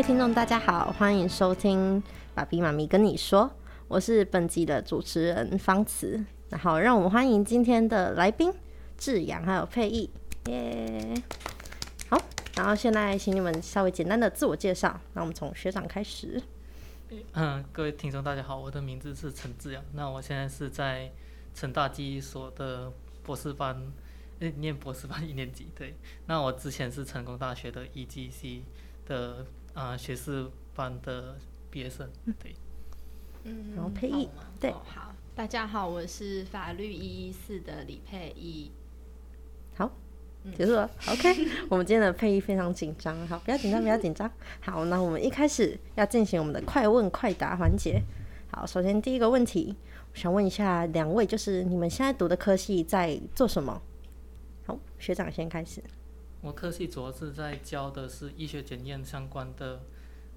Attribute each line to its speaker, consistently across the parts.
Speaker 1: 位听众，大家好，欢迎收听爸比妈咪跟你说，我是本集的主持人方慈。然后，让我们欢迎今天的来宾志阳还有佩义，耶！好，然后现在请你们稍微简单的自我介绍。那我们从学长开始。
Speaker 2: 嗯，各位听众大家好，我的名字是陈志阳。那我现在是在成大记忆所的博士班，念博士班一年级。对，那我之前是成功大学的 EGC 的啊学士班的毕业生。对，
Speaker 3: 嗯，
Speaker 1: 然后佩义
Speaker 3: 好吗
Speaker 1: 对
Speaker 3: 哦好，大家好，我是法律一一四的李佩仪。
Speaker 1: 好，结束了。OK，我们今天的配音非常紧张，好，不要紧张，不要紧张。好，那我们一开始要进行我们的快问快答环节。好，首先第一个问题，我想问一下两位，就是你们现在读的科系在做什么？好，学长先开始。
Speaker 2: 我科系主要是在教的是医学检验相关的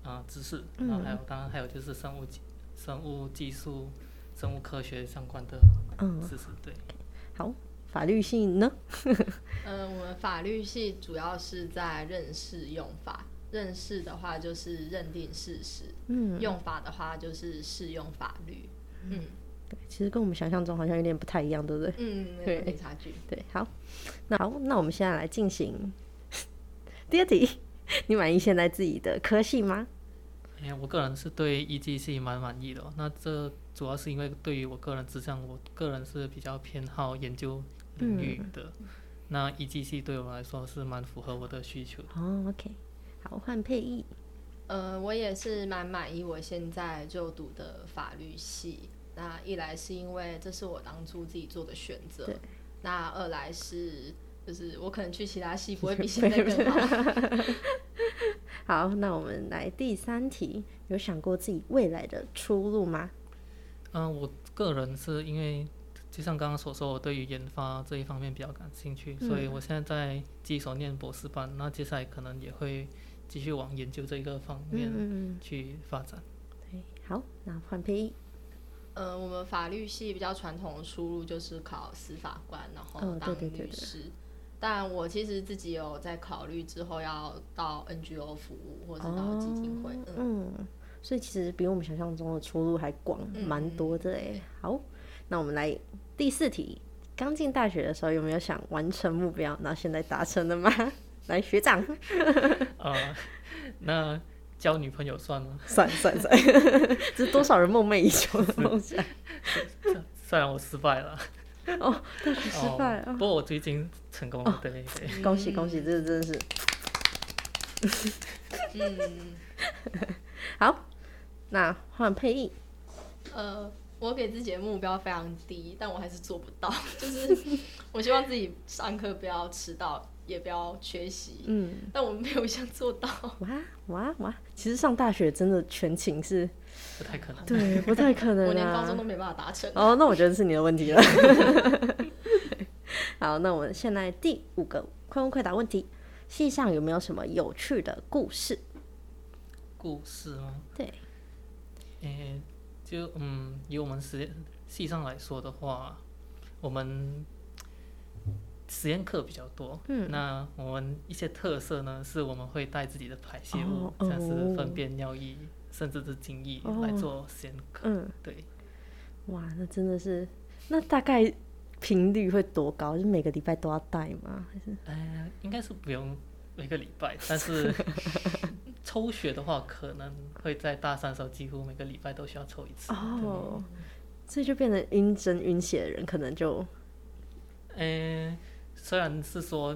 Speaker 2: 啊、知识，然后还有当然还有就是生物技生物技术、生物科学相关的
Speaker 1: 嗯，
Speaker 2: 知识。对，
Speaker 1: 好，法律系呢？
Speaker 3: 呃，我们法律系主要是在认识用法，认识的话就是认定事实，
Speaker 1: 嗯，
Speaker 3: 用法的话就是适用法律。嗯
Speaker 1: 对，其实跟我们想象中好像有点不太一样，对不对？
Speaker 3: 嗯，
Speaker 1: 对
Speaker 3: 差距。
Speaker 1: 对，好，那好，那我们现在来进行第二题。你满意现在自己的科系吗？
Speaker 2: 哎、我个人是对 EGC 蛮满意的哦、那这主要是因为对于我个人志向，我个人是比较偏好研究领域的。那 EGC 对我来说是蛮符合我的需求的。
Speaker 1: 哦，OK，好，换配艺。
Speaker 3: 呃，我也是蛮满意我现在就读的法律系。那一来是因为这是我当初自己做的选择，那二来是就是我可能去其他系不会比 现在更好。
Speaker 1: 好，那我们来第三题，有想过自己未来的出路吗？
Speaker 2: 嗯、我个人是因为就像刚刚所说，我对于研发这一方面比较感兴趣，所以我现在在技所念博士班，那接下来可能也会继续往研究这一个方面
Speaker 1: 嗯，
Speaker 2: 去发展。
Speaker 1: 对，好，那换配艺。
Speaker 3: 呃，我们法律系比较传统的出路就是考司法官，然后
Speaker 1: 哦对
Speaker 3: 当
Speaker 1: 对对对
Speaker 3: 律师。但我其实自己有在考虑之后要到 NGO 服务，或者到基金会。嗯，
Speaker 1: 嗯，所以其实比我们想象中的出路还广，蛮多的哎。好，那我们来第四题。刚进大学的时候有没有想完成目标？那现在达成了吗？来，学长，
Speaker 2: 呃，那交女朋友算吗？
Speaker 1: 算算算，这是多少人梦寐以求的梦想。
Speaker 2: 虽然我失败了，
Speaker 1: 哦，大学失败
Speaker 2: 啊，
Speaker 1: 哦
Speaker 2: 不过我最近成功了，对对。
Speaker 1: 恭喜恭喜，这真的是
Speaker 3: 嗯，
Speaker 1: 好。那换配音，
Speaker 3: 呃，我给自己的目标非常低，但我还是做不到。就是 我希望自己上课不要迟到，也不要缺席。
Speaker 1: 嗯，
Speaker 3: 但我们没有想做到。
Speaker 1: 哇哇哇！其实上大学真的全勤是，
Speaker 2: 不太可能。
Speaker 1: 对，不太可能
Speaker 3: 我连高中
Speaker 1: 啊
Speaker 3: 都。没办法达成。
Speaker 1: 哦，那我觉得是你的问题了。好，那我们现在第五个快问快答问题：系上有没有什么有趣的故事？
Speaker 2: 故事吗？
Speaker 1: 对，
Speaker 2: 诶、就嗯，以我们实验系上来说的话，我们实验课比较多。
Speaker 1: 嗯，
Speaker 2: 那我们一些特色呢，是我们会带自己的排泄物，
Speaker 1: 哦
Speaker 2: 像是
Speaker 1: 哦
Speaker 2: 粪便、尿液，甚至是精液
Speaker 1: 哦
Speaker 2: 来做实验课。
Speaker 1: 嗯，
Speaker 2: 对，
Speaker 1: 哇，那真的是，那大概频率会多高？就每个礼拜都要带吗？还是？
Speaker 2: 呃，应该是不用每个礼拜，但是 抽血的话，可能会在大三的时候，几乎每个礼拜都需要抽一次。
Speaker 1: 哦，所以就变成晕针晕血的人，可能就
Speaker 2: 呃，虽然是说，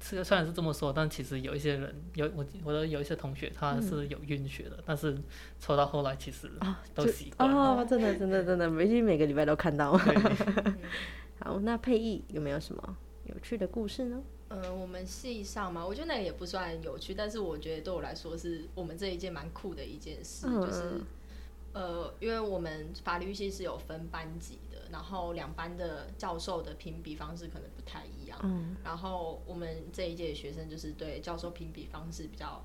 Speaker 2: 是虽然是这么说，但其实有一些人有我我的有一些同学他是有晕血的，但是抽到后来其实
Speaker 1: 啊
Speaker 2: 都习惯了。
Speaker 1: 哦，真的真的真的，每每每个礼拜都看到。
Speaker 2: 对，
Speaker 1: 好，那配艺有没有什么有趣的故事呢？
Speaker 3: 呃，我们系上嘛，我觉得那个也不算有趣，但是我觉得对我来说是我们这一届蛮酷的一件事，
Speaker 1: 嗯
Speaker 3: 就是呃，因为我们法律系是有分班级的，然后两班的教授的评比方式可能不太一样，
Speaker 1: 嗯。
Speaker 3: 然后我们这一届的学生就是对教授评比方式比较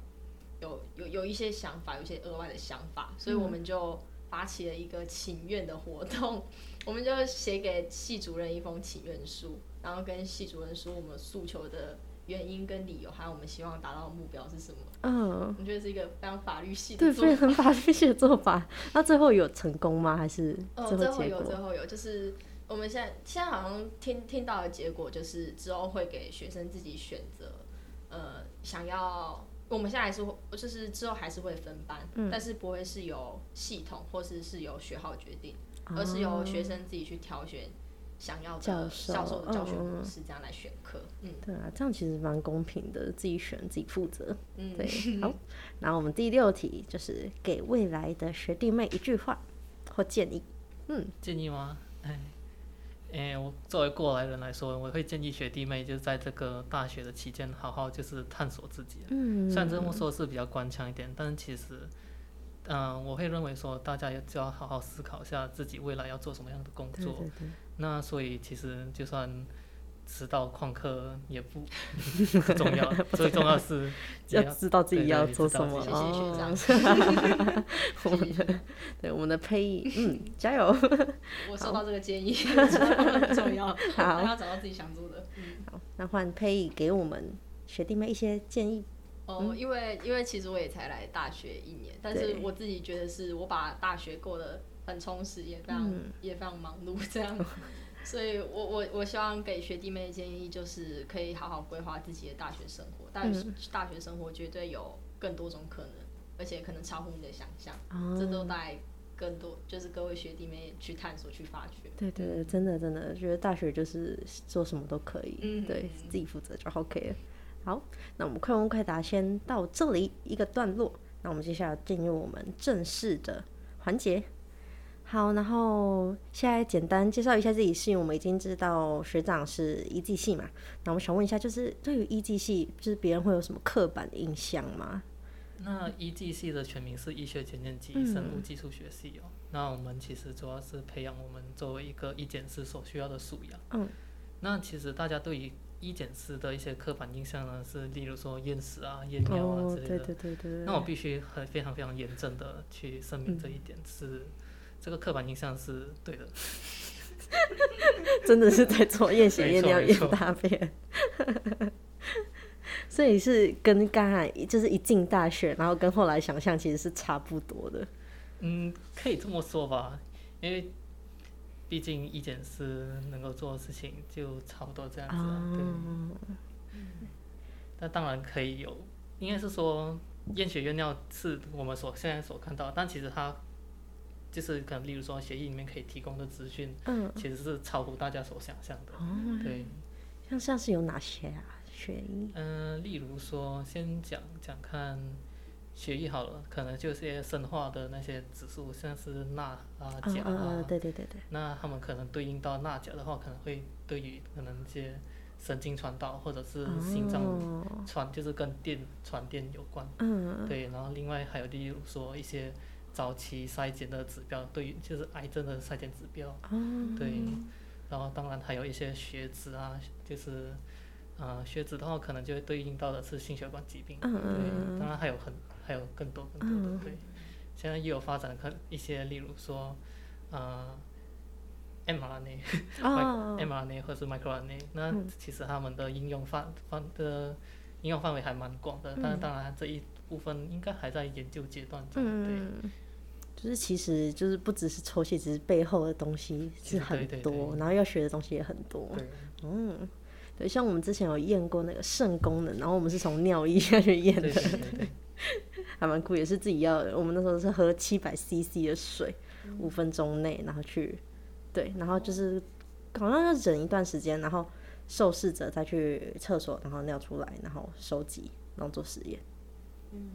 Speaker 3: 有有有一些想法，有一些额外的想法，所以我们就发起了一个请愿的活动，我们就写给系主任一封请愿书，然后跟系主任说我们诉求的原因跟理由，还有我们希望达到的目标是什么。
Speaker 1: 嗯，
Speaker 3: 我觉得是一个非常法律系的
Speaker 1: 对，
Speaker 3: 做
Speaker 1: 非常法律系的做法。那最后有成功吗？还是
Speaker 3: 哦，
Speaker 1: 最
Speaker 3: 最后有？最后有，就是我们现在现在好像听听到的结果，就是之后会给学生自己选择，呃，想要我们现在还是会，就是之后还是会分班，
Speaker 1: 嗯
Speaker 3: 但是不会是由系统或是是由学号决定，而是由学生自己去挑选想要的
Speaker 1: 教授
Speaker 3: 教授的教学
Speaker 1: 嗯
Speaker 3: 模式，这样来选课。嗯
Speaker 1: 对啊，这样其实蛮公平的，自己选自己负责。
Speaker 3: 嗯，
Speaker 1: 对，好。然后我们第六题就是给未来的学弟妹一句话或建议。嗯，
Speaker 2: 建议吗？哎，哎，我作为过来人来说，我会建议学弟妹就是在这个大学的期间，好好就是探索自己。
Speaker 1: 嗯，
Speaker 2: 虽然这么说是比较官腔一点，但是其实，嗯、我会认为说大家也就要好好思考一下自己未来要做什么样的工作。
Speaker 1: 对对对，
Speaker 2: 那所以其实就算迟到旷课也不 不重要，最重要是
Speaker 1: 要
Speaker 2: 你
Speaker 1: 知道自己要做什么。
Speaker 3: 谢谢学
Speaker 1: 哦
Speaker 3: 长
Speaker 1: 我们的对我们的配音，嗯，加油。
Speaker 3: 我收到这个建议，很重要，
Speaker 1: 好
Speaker 3: 还要找到自己想做的。嗯。
Speaker 1: 好，那换配艺给我们学弟妹一些建议。
Speaker 3: 哦，因为因为其实我也才来大学一年，但是我自己觉得是我把大学过得很充实，也非常、
Speaker 1: 嗯。
Speaker 3: 也非常忙碌这样，所以我我我希望给学弟妹的建议就是可以好好规划自己的大学生活，大学、大学生活绝对有更多种可能，而且可能超乎你的想象，
Speaker 1: 哦
Speaker 3: 这都带更多就是各位学弟妹去探索去发掘。
Speaker 1: 对对对，真的真的，觉得大学就是做什么都可以，
Speaker 3: 嗯。
Speaker 1: 对自己负责就 OK 了。好，那我们快问快答先到这里一个段落，那我们接下来进入我们正式的环节。好，然后现在简单介绍一下自己系，我们已经知道学长是一技系嘛，那我想问一下，就是对于一技系，就是别人会有什么刻板的印象吗？
Speaker 2: 那一技系的全名是医学检验及
Speaker 1: 嗯
Speaker 2: 生物技术学系哦。那我们其实主要是培养我们作为一个医检师所需要的素养。
Speaker 1: 嗯。
Speaker 2: 那其实大家对于医检师的一些刻板印象呢，是例如说厌食啊、验尿啊
Speaker 1: 哦，
Speaker 2: 之类的。
Speaker 1: 对对对对对。
Speaker 2: 那我必须很非常非常严正的去声明这一点是，这个刻板印象是对的。
Speaker 1: 真的是在做验血、
Speaker 2: 没
Speaker 1: 验尿、验大便，所以是跟刚才就是一进大学，然后跟后来想象其实是差不多的。
Speaker 2: 嗯，可以这么说吧，因为毕竟医检师能够做的事情就差不多这样子、了。对。
Speaker 1: 哦，
Speaker 2: 那当然可以有，应该是说验血验尿是我们所现在所看到，但其实它就是可能例如说协议里面可以提供的资讯，
Speaker 1: 嗯，
Speaker 2: 其实是超乎大家所想象的。
Speaker 1: 哦，
Speaker 2: 对，
Speaker 1: 像像是有哪些啊？学医，
Speaker 2: 嗯、例如说先讲讲看血液好了，可能就是一些生化的那些指数，像是钠啊、
Speaker 1: 嗯
Speaker 2: 钾啊，
Speaker 1: 嗯嗯，对对对对，
Speaker 2: 那他们可能对应到钠钾的话，可能会对于可能一些神经传导或者是心脏
Speaker 1: 哦，
Speaker 2: 传，就是跟电传电有关。
Speaker 1: 嗯，
Speaker 2: 对，然后另外还有例如说一些早期筛检的指标，对于就是癌症的筛检指标，
Speaker 1: 哦，
Speaker 2: 对，然后当然还有一些血脂啊，就是呃血脂的话，可能就会对应到的是心血管疾病，
Speaker 1: 嗯嗯。
Speaker 2: 对，当然还有很还有更多更多的，
Speaker 1: 嗯。
Speaker 2: 对，现在又有发展可一些，例如说呃 mRNA。
Speaker 1: 哦，
Speaker 2: mRNA 或是 microRNA，那
Speaker 1: 嗯。
Speaker 2: 其实他们的应用范范的应用范围还蛮广的，但是当然这一部分应该还在研究阶段中。对，
Speaker 1: 嗯，就是其实就是不只是抽血，只是背后的东西是很多，
Speaker 2: 对。
Speaker 1: 然后要学的东西也很多。嗯，对，像我们之前有验过那个肾功能，然后我们是从尿液下去验
Speaker 2: 对
Speaker 1: 的，
Speaker 2: 对对对，
Speaker 1: 还蛮酷，也是自己要。我们那时候是喝七百 CC 的水，五分钟内，然后去，对，然后就是好像要忍一段时间，然后受试者再去厕所，然后尿出来，然后收集，然后做实验。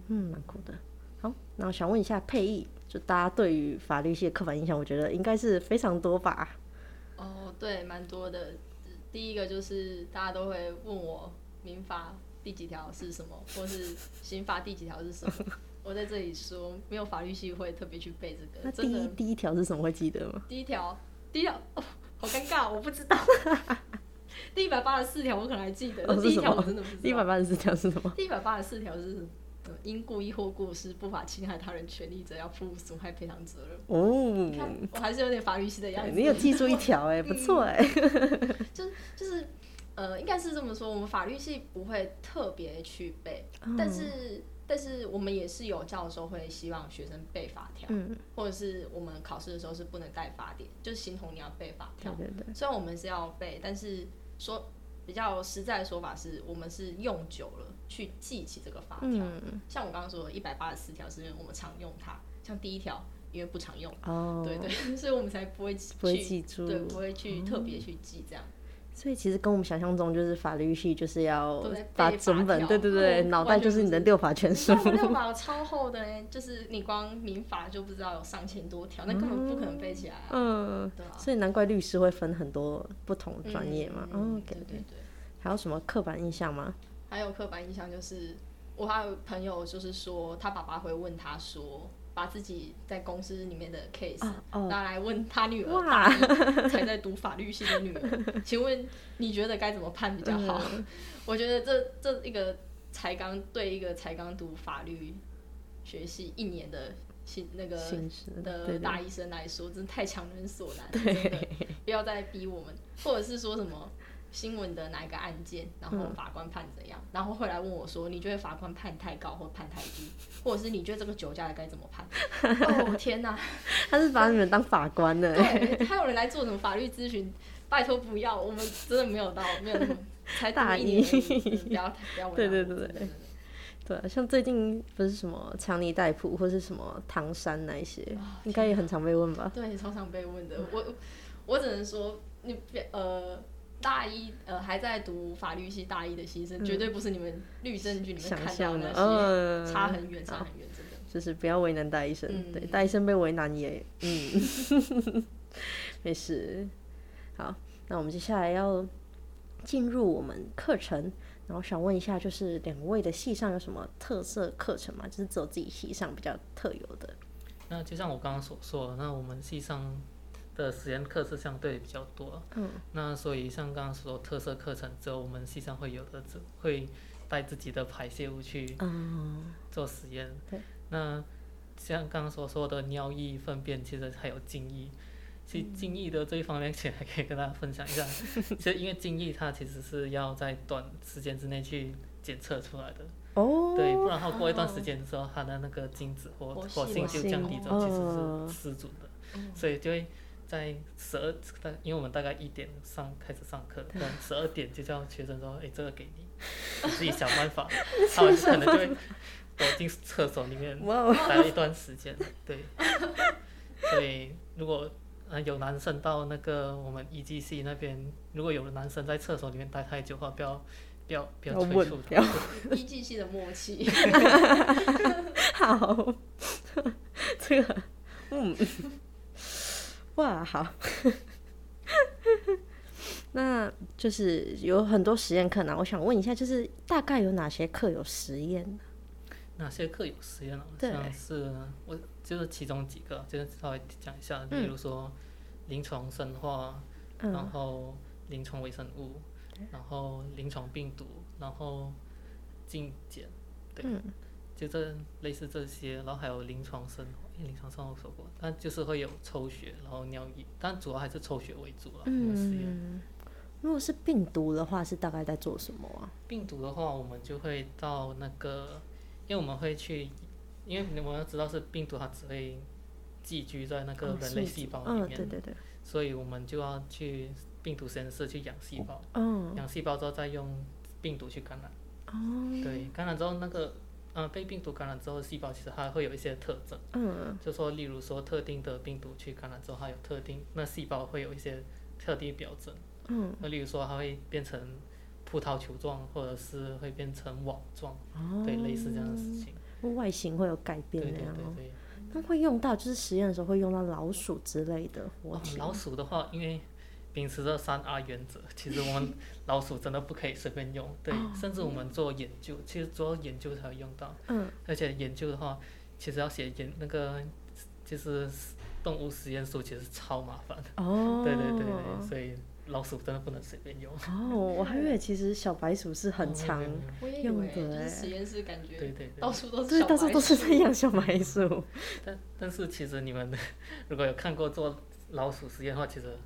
Speaker 1: 嗯，蛮酷的。好，那我想问一下佩义，就大家对于法律系的刻板印象，我觉得应该是非常多吧？
Speaker 3: 哦，对，蛮多的。第一个就是大家都会问我民法第几条是什么，或是刑法第几条是什么。我在这里说，没有法律系会特别去背这个。
Speaker 1: 那第一第一条是什么？会记得吗？
Speaker 3: 第一条，第一条，哦，好尴尬，我不知道。第一百八十四条我可能还记得，
Speaker 1: 哦
Speaker 3: 第一条我真的不知道。
Speaker 1: 一百八十四条是什么？
Speaker 3: 第一百八十四条是，呃因故意或过失不法侵害他人权利者，要负损害赔偿责任。你看
Speaker 1: 哦，
Speaker 3: 我还是有点法律系的样子。
Speaker 1: 你有记住一条哎，不错哎。
Speaker 3: 就是就是，呃，应该是这么说，我们法律系不会特别去背，
Speaker 1: 嗯
Speaker 3: 但是但是我们也是有教授会希望学生背法条，
Speaker 1: 嗯，
Speaker 3: 或者是我们考试的时候是不能带法典，就是形同你要背法条。
Speaker 1: 对对对，
Speaker 3: 虽然我们是要背，但是说比较实在的说法是我们是用久了去记起这个法条。
Speaker 1: 嗯，
Speaker 3: 像我刚刚说的一百八十四条是因为我们常用它，像第一条因为不常用，
Speaker 1: 哦，
Speaker 3: 对对，所以我们才不会去
Speaker 1: 不会记住，
Speaker 3: 对，不会去特别去记这样。
Speaker 1: 所以其实跟我们想象中就是法律系就是要把整本，
Speaker 3: 条
Speaker 1: 对对对，
Speaker 3: 嗯
Speaker 1: 脑袋就是你的六法全书
Speaker 3: 六法超厚的呢，就是你光民法就不知道有上千多条，那根本不可能背起来啊。
Speaker 1: 嗯，
Speaker 3: 对啊，
Speaker 1: 所以难怪律师会分很多不同专业嘛。
Speaker 3: 嗯对对对。
Speaker 1: 还有什么刻板印象吗？
Speaker 3: 还有刻板印象就是，我还有朋友就是说，他爸爸会问他说，把自己在公司里面的 case、
Speaker 1: 哦。
Speaker 3: 拿来问他女儿
Speaker 1: 哇。
Speaker 3: 才在读法律系的女儿，请问你觉得该怎么判比较好？
Speaker 1: 嗯。
Speaker 3: 我觉得这这一个才刚对一个才刚读法律学系一年的新那个的大医生来说，真的太强人所难了，真的。不要再逼我们，或者是说什么新闻的哪一个案件，然后法官判怎样，然后会来问我说，你觉得法官判太高或判太低，或者是你觉得这个酒驾的该怎么判？哦天哪，
Speaker 1: 他是把你们当法官的。
Speaker 3: 对，还有人来做什么法律咨询？拜托不要，我们真的没有到，没有那么才
Speaker 1: 大
Speaker 3: 一不要不要为
Speaker 1: 对对对对对啊，像最近不是什么强尼戴普或是什么唐山那一些，
Speaker 3: 啊
Speaker 1: 应该也很常被问吧？
Speaker 3: 对，超常被问的。我我只能说，你别呃大一呃还在读法律系大一的新生，绝对不是你们律政剧里面
Speaker 1: 想
Speaker 3: 看到
Speaker 1: 象的，
Speaker 3: 差很远，差很远，真的。
Speaker 1: 就是不要为难大医生，
Speaker 3: 嗯
Speaker 1: 对，大医生被为难也，嗯，没事。好，那我们接下来要进入我们课程，然后想问一下，就是两位的系上有什么特色课程吗？就是只有自己系上比较特有的。
Speaker 2: 那就像我刚刚所说的，那我们系上的实验课是相对比较多，
Speaker 1: 嗯，
Speaker 2: 那所以像刚刚说特色课程，只有我们系上会有的，只会带自己的排泄物去
Speaker 1: 嗯，
Speaker 2: 做实验。
Speaker 1: 对，
Speaker 2: 那像刚刚所说的尿液、粪便，其实还有精液。其实精液的这一方面，其实还可以跟大家分享一下。其实因为精液它其实是要在短时间之内去检测出来的，
Speaker 1: 哦，
Speaker 2: 对，不然后过一段时间之后，它的那个精子或
Speaker 3: 活
Speaker 2: 活
Speaker 3: 性
Speaker 2: 性就降低之后，其
Speaker 1: 哦
Speaker 2: 实是失准的，所以就会在十二，大因为我们大概一点上开始上课，但十二点就叫学生说，哎，这个给你，你 自己想办法，他们可能就会躲进厕所里面待了一段时间，对，所以如果呃有男生到那个我们 EGC 那边，如果有男生在厕所里面待太久的话，不要不要不要催促他，
Speaker 3: E G C 的默契，
Speaker 1: 好，这个，嗯，哇，好，那就是有很多实验课呢。我想问一下，就是大概有哪些课有实验呢？
Speaker 2: 哪些课有实验呢？
Speaker 1: 对。
Speaker 2: 像是我就是其中几个，就是稍微讲一下，比如说临床生化，
Speaker 1: 嗯。
Speaker 2: 然后临床微生物，然后临床病毒，然后镜检，对，
Speaker 1: 嗯。
Speaker 2: 就这类似这些，然后还有临床生临床生化我说过，但就是会有抽血，然后尿液，但主要还是抽血为主了。
Speaker 1: 嗯，如果是病毒的话，是大概在做什么啊？
Speaker 2: 病毒的话，我们就会到那个，因为我们会去，因为我们要知道是病毒，它只会寄居在那个
Speaker 1: 哦
Speaker 2: 人类细胞里
Speaker 1: 嗯，
Speaker 2: 面，
Speaker 1: 对对对，
Speaker 2: 所以我们就要去病毒实验室去养细胞，
Speaker 1: 嗯，
Speaker 2: 养细胞之后再用病毒去感染。
Speaker 1: 哦，
Speaker 2: 对，感染之后那个，呃，被病毒感染之后，细胞其实它会有一些特征，
Speaker 1: 嗯
Speaker 2: 就说例如说特定的病毒去感染之后，它有特定，那细胞会有一些特定表征。
Speaker 1: 嗯，
Speaker 2: 那例如说它会变成葡萄球状，或者是会变成网状，
Speaker 1: 哦，
Speaker 2: 对，类似这样的事情。
Speaker 1: 外形会有改
Speaker 2: 对对
Speaker 1: 变那样哦。
Speaker 2: 对对。
Speaker 1: 那会用到，就是实验的时候会用到老鼠之类的活
Speaker 2: 哦
Speaker 1: 体。
Speaker 2: 老鼠的话，因为秉持着三 R 原则，其实我们老鼠真的不可以随便用，对，甚至我们做研究，其实做研究才会用到，
Speaker 1: 嗯，
Speaker 2: 而且研究的话，其实要写研那个就是动物实验书，其实超麻烦。
Speaker 1: 的，哦，
Speaker 2: 对对对对，所以老鼠真的不能随便用，
Speaker 1: 哦，我还以为其实小白鼠是很
Speaker 2: 哦
Speaker 1: 长
Speaker 2: 没有没有没有
Speaker 3: 我也以
Speaker 1: 用的。
Speaker 3: 实验室感觉
Speaker 2: 对对对。
Speaker 3: 到处都是
Speaker 1: 对，到处都是在养小白鼠。
Speaker 2: 但但是其实你们如果有看过做老鼠实验的话，其实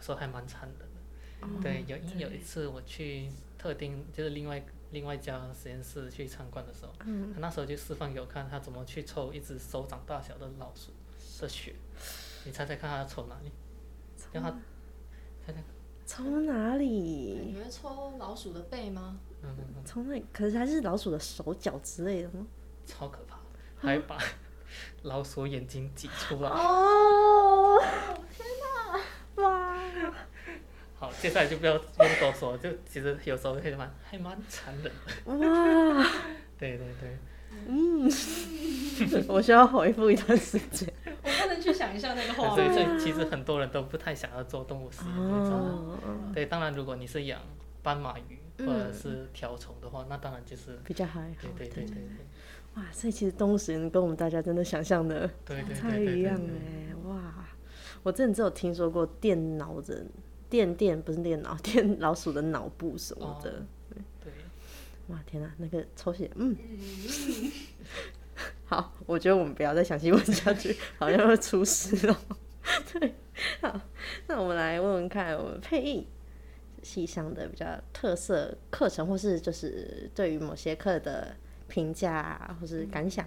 Speaker 2: 有时候还蛮残忍的。对，有因为有一次我去特定就是另外另外一家实验室去参观的时候，
Speaker 1: 嗯
Speaker 2: 他那时候就示范给我看他怎么去抽一只手掌大小的老鼠的血，你猜猜看他要抽哪里？让他猜猜，
Speaker 1: 抽哪里？
Speaker 3: 你会抽老鼠的背吗？
Speaker 2: 嗯嗯嗯，
Speaker 1: 抽那里？可是还是老鼠的手脚之类的吗？
Speaker 2: 超可怕，还把 老鼠眼睛挤出来。
Speaker 1: 哦，天哪！哇，
Speaker 2: 好，接下来就不要不用多说，就其实有时候还蛮还蛮残忍的。
Speaker 1: 哇，
Speaker 2: 对对对，
Speaker 1: 嗯，我需要回复一段时间。
Speaker 3: 我不能去想象那个画面。
Speaker 2: 所以其实很多人都不太想要做动物实验，你知道吗？
Speaker 1: 哦，
Speaker 2: 对，当然如果你是养斑马鱼或
Speaker 1: 嗯
Speaker 2: 者是条虫的话，那当然就是
Speaker 1: 比较还好
Speaker 2: 对。对对对
Speaker 1: 哇，所以其实动物实验跟我们大家真的想象的
Speaker 2: 对对
Speaker 1: 不太一样
Speaker 2: 对对对对
Speaker 1: 哎，哇！我之前只有听说过电脑的电电不是电脑 电老鼠的脑部什么的，
Speaker 2: 对，
Speaker 1: 哇天哪，那个抽血，嗯，好，我觉得我们不要再详细问下去，好像会出事哦。对，好，那我们来问问看，我们配音系上的比较特色课程，或是就是对于某些课的评价啊或是感想。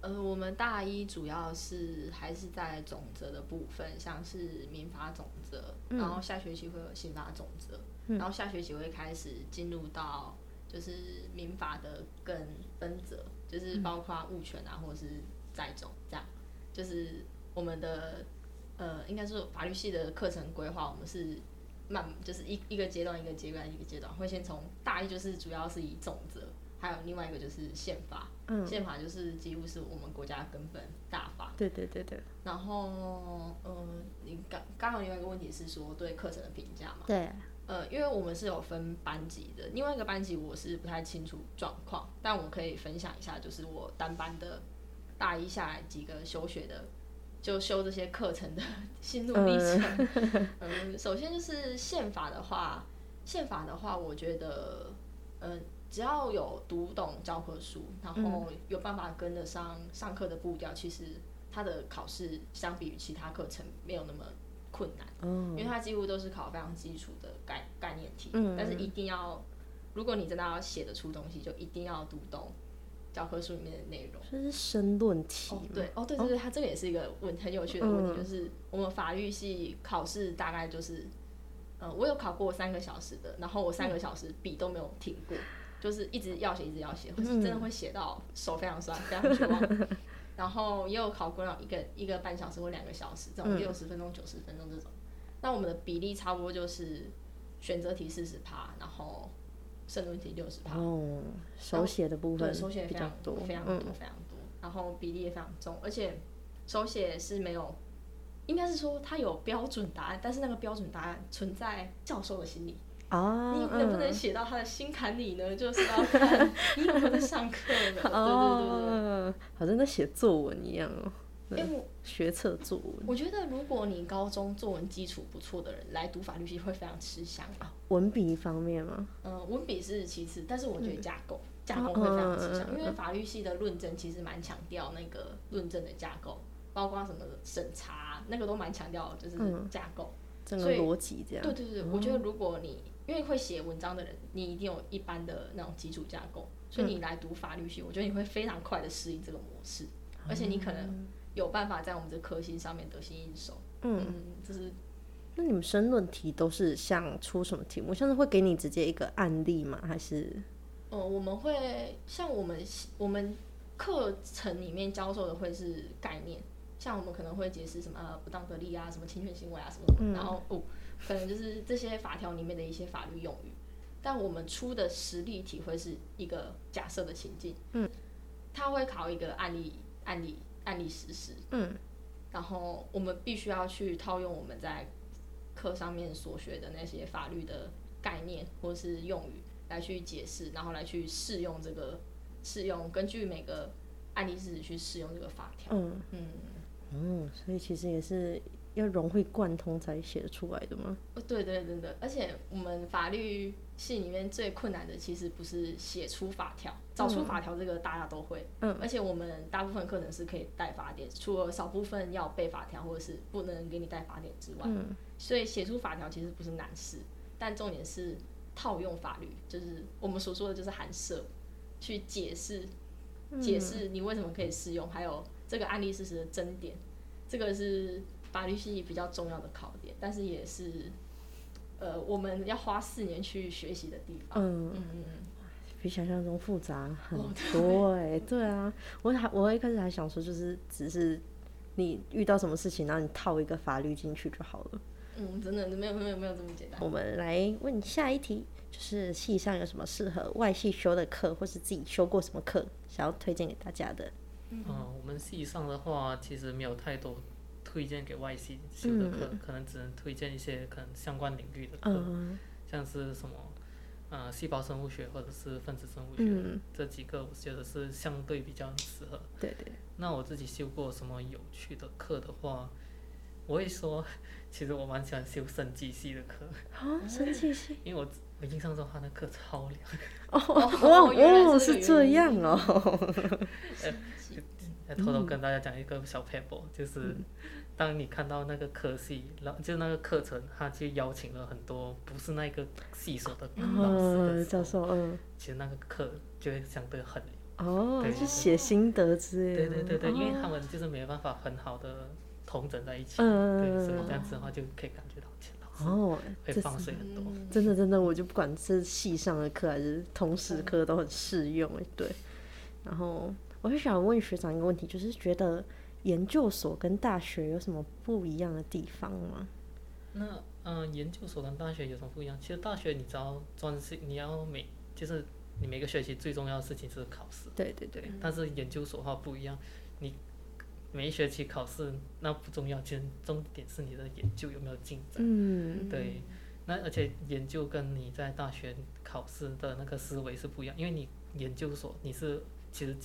Speaker 3: 呃，我们大一主要是还是在总则的部分，像是民法总则，然后下学期会有刑法总则，然后下学期会开始进入到就是民法的更分则，就是包括物权啊，或者是债种这样，就是我们的呃，应该是法律系的课程规划，我们是慢就是一一个阶段一个阶段一个阶段，会先从大一就是主要是以总则，还有另外一个就是宪法，
Speaker 1: 嗯
Speaker 3: 宪法就是几乎是我们国家根本大法。
Speaker 1: 对对对对
Speaker 3: 然后，呃，你刚刚好另外一个问题是说对课程的评价嘛？
Speaker 1: 对，
Speaker 3: 呃，因为我们是有分班级的，另外一个班级我是不太清楚状况，但我可以分享一下，就是我单班的大一下来几个休学的，就修这些课程的心路历程。嗯、首先就是宪法的话，宪法的话，我觉得，呃，只要有读懂教科书，然后有办法跟得上上课的步调，其实它的考试相比于其他课程没有那么困难。
Speaker 1: 嗯
Speaker 3: 因为它几乎都是考非常基础的概概念题，
Speaker 1: 嗯。
Speaker 3: 但是一定要，如果你真的要写得出东西，就一定要读懂教科书里面的内容。
Speaker 1: 这是申论题
Speaker 3: 哦，对，哦，对对对，它这个也是一个问很有趣的问题，
Speaker 1: 嗯
Speaker 3: 就是我们法律系考试大概就是，呃，我有考过三个小时的，然后我三个小时笔都没有停过，就是一直要写，一直要写，会真的会写到手非常酸，非常绝望。然后也有考过那种一个一个半小时或两个小时，这种六十分钟、九十分钟这种。那我们的比例差不多就是选择题四十趴，然后申论题六十趴。
Speaker 1: 哦，手写的部分
Speaker 3: 对，手写非常
Speaker 1: 多，
Speaker 3: 非常
Speaker 1: 嗯
Speaker 3: 多，非常多，然后比例也非常重，而且手写是没有，应该是说它有标准答案，但是那个标准答案存在教授的心里，
Speaker 1: 啊，
Speaker 3: 你能不能写到他的心坎里呢？就是要看你有没有在上课呢。对对对
Speaker 1: 好像在写作文一样哦，学测作文，
Speaker 3: 我觉得，如果你高中作文基础不错的人来读法律系，会非常吃香。
Speaker 1: 文笔方面吗？
Speaker 3: 嗯，文笔是其次，但是我觉得架构、架构会非常吃香，因为法律系的论证其实蛮强调那个论证的架构，包括什么审查那个都蛮强调就是架构。
Speaker 1: 整个逻辑这样，
Speaker 3: 对对对，我觉得如果你因为会写文章的人，你一定有一般的那种基础架构，所以你来读法律系，我觉得你会非常快的适应这个模式，而且你可能有办法在我们这科系上面得心应手。嗯，这是
Speaker 1: 那你们申论题都是像出什么题目？像是会给你直接一个案例吗？还是
Speaker 3: 呃，我们会像我们我们课程里面教授的会是概念，像我们可能会解释什么呃不当得利啊，什么侵权行为啊什么什么，然后哦，可能就是这些法条里面的一些法律用语。但我们出的实例题会是一个假设的情境，嗯，他会考一个案例案例案例实。施，
Speaker 1: 嗯，
Speaker 3: 然后我们必须要去套用我们在课上面所学的那些法律的概念或是用语来去解释，然后来去适用这个适用，根据每个案例事实去适用这个法条。
Speaker 1: 嗯。
Speaker 3: 嗯，
Speaker 1: 嗯，所以其实也是要融会贯通才写得出来的吗？
Speaker 3: 哦，对对对对，而且我们法律系里面最困难的其实不是写出法条，找出法条这个大家都会，
Speaker 1: 嗯，
Speaker 3: 而且我们大部分课程是可以带法典，除了少部分要背法条或者是不能给你带法典之外，
Speaker 1: 嗯。
Speaker 3: 所以写出法条其实不是难事，但重点是套用法律，就是我们所说的就是函涉，去解释解释你为什么可以适用，还有这个案例事实的争点，这个是法律系比较重要的考点，但是也是呃我们要花四年去学习的地方。
Speaker 1: 嗯，
Speaker 3: 嗯嗯嗯，
Speaker 1: 比想象中复杂很
Speaker 3: 哦
Speaker 1: 多 哎、对啊，我还我一开始还想说，就是只是你遇到什么事情，然后你套一个法律进去就好了。
Speaker 3: 嗯，真的没有没有没有这么简单。
Speaker 1: 我们来问下一题，就是系上有什么适合外系修的课，或是自己修过什么课，想要推荐给大家的？
Speaker 2: 嗯，我们系上的话，其实没有太多推荐给外系修的课，可能只能推荐一些可能相关领域的课，
Speaker 1: 嗯。
Speaker 2: 像是什么呃细胞生物学或者是分子生物学、
Speaker 1: 嗯，
Speaker 2: 这几个，我觉得是相对比较适合。
Speaker 1: 对对，
Speaker 2: 那我自己修过什么有趣的课的话，我会说，其实我蛮喜欢修生技系的课，
Speaker 1: 啊，生技系。
Speaker 2: 因为我我印象中他那课超凉。
Speaker 1: 哦
Speaker 3: 原来
Speaker 1: 哦，
Speaker 3: 是这
Speaker 1: 样哦，
Speaker 2: 来偷偷跟大家讲一个小 paper，、就是当你看到那个科系，然后就那个课程，他就邀请了很多不是那个系所的老师
Speaker 1: 教授，嗯，
Speaker 2: 其实那个课就会相对很
Speaker 1: 哦，
Speaker 2: 对
Speaker 1: 是写心得之类的，
Speaker 2: 对对对对，因为
Speaker 1: 哦
Speaker 2: 他们就是没有办法很好的同整在一起，
Speaker 1: 嗯
Speaker 2: 对，所以这样子的话就可以感觉到
Speaker 1: 哦，
Speaker 2: 会放水很多。
Speaker 3: 嗯
Speaker 1: 真的真的，我就不管是系上的课还是通识课都很适用哎，对。然后我就想问学长一个问题，就是觉得研究所跟大学有什么不一样的地方吗？
Speaker 2: 那嗯、呃研究所跟大学有什么不一样？其实大学你只要专心，你要每就是你每个学期最重要的事情是考试，
Speaker 1: 对对对，
Speaker 2: 对。但是研究所的话不一样，你每一学期考试那不重要，其实重点是你的研究有没有进展。
Speaker 1: 嗯
Speaker 2: 对，那而且研究跟你在大学考试的那个思维是不一样，因为你研究所你是其实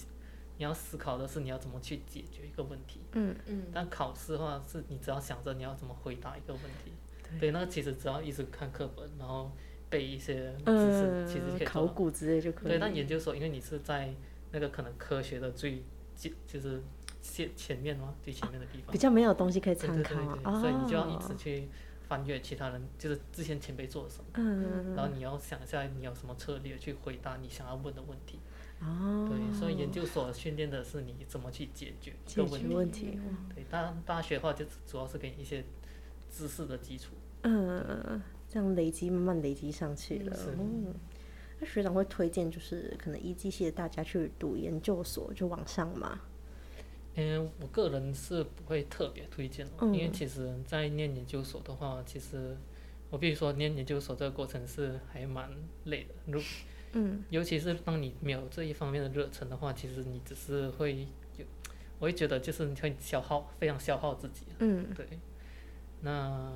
Speaker 2: 你要思考的是你要怎么去解决一个问题，
Speaker 1: 嗯
Speaker 3: 嗯，
Speaker 2: 但考试的话是你只要想着你要怎么回答一个问题。对，那其实只要一直看课本，然后背一些知识，
Speaker 1: 嗯，
Speaker 2: 其实可以
Speaker 1: 考
Speaker 2: 做到。
Speaker 1: 古之类就可以。
Speaker 2: 对，但研究所因为你是在那个可能科学的最前就是前前面嘛，最前面的地方
Speaker 1: 比。较没有东西可以
Speaker 2: 对
Speaker 1: 参考
Speaker 2: 对对对，
Speaker 1: 哦，
Speaker 2: 所以你就要一直去翻阅其他人，就是之前前辈做了什么，
Speaker 1: 嗯
Speaker 2: 然后你要想一下你有什么策略去回答你想要问的问题。
Speaker 1: 哦，
Speaker 2: 对，所以研究所训练的是你怎么去解决一
Speaker 1: 解决
Speaker 2: 个问题。对，大大学的话就主要是给你一些知识的基础。
Speaker 1: 嗯，这样累积慢慢累积上去了。
Speaker 2: 是
Speaker 1: 嗯，那学长会推荐就是可能一技系的大家去读研究所就往上嘛？
Speaker 2: 嗯，我个人是不会特别推荐因为其实，在念研究所的话，其实我必须说，念研究所这个过程是还蛮累的。如
Speaker 1: 嗯
Speaker 2: 尤其是当你没有这一方面的热忱的话，其实你只是会有，我会觉得就是你会消耗，非常消耗自己。
Speaker 1: 嗯
Speaker 2: 对，那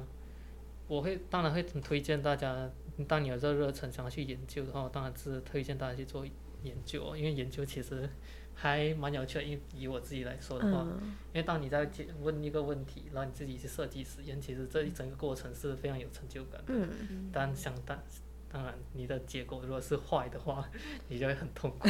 Speaker 2: 我会当然会很推荐大家，当你有这个热忱想要去研究的话，当然是推荐大家去做研究哦，因为研究其实还蛮有趣的。以以我自己来说的话，
Speaker 1: 嗯
Speaker 2: 因为当你在解问一个问题，然后你自己去设计实验，其实这一整个过程是非常有成就感的。
Speaker 1: 嗯，
Speaker 2: 但想当当然，你的结果如果是坏的话，你就会很痛苦。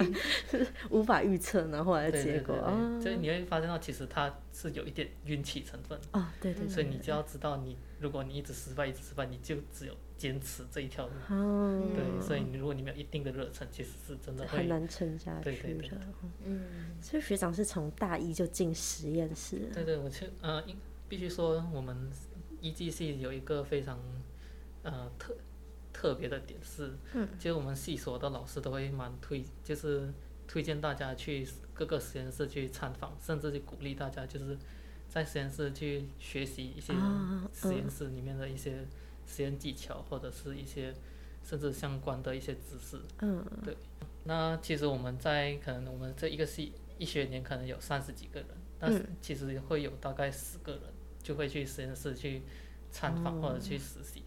Speaker 1: 无法预测，然后后来的结果
Speaker 2: 所以你会发现到其实它是有一点运气成分。
Speaker 1: 啊，对对对，
Speaker 2: 所以你就要知道你，如果你一直失败，一直失败，你就只有坚持这一条路。
Speaker 1: 哦，
Speaker 2: 对，所以你如果你没有一定的热忱，其实是真的会。
Speaker 1: 很难撑下
Speaker 2: 对
Speaker 1: 去的
Speaker 2: 对对。
Speaker 3: 嗯，
Speaker 1: 所以学长是从大一就进实验室，
Speaker 2: 对对，我去呃，必须说我们 E G C 有一个非常呃特特别的点是，
Speaker 1: 嗯，
Speaker 2: 其实我们系所的老师都会蛮推，就是推荐大家去各个实验室去参访，甚至去鼓励大家就是在实验室去学习一些
Speaker 1: 啊
Speaker 2: 实验室里面的一些实验技巧，或者是一些甚至相关的一些知识。
Speaker 1: 嗯。对。
Speaker 2: 那其实我们在可能我们这一个系一学年可能有三十几个人，但是
Speaker 1: 嗯。
Speaker 2: 其实会有大概十个人就会去实验室去参访或者去实习。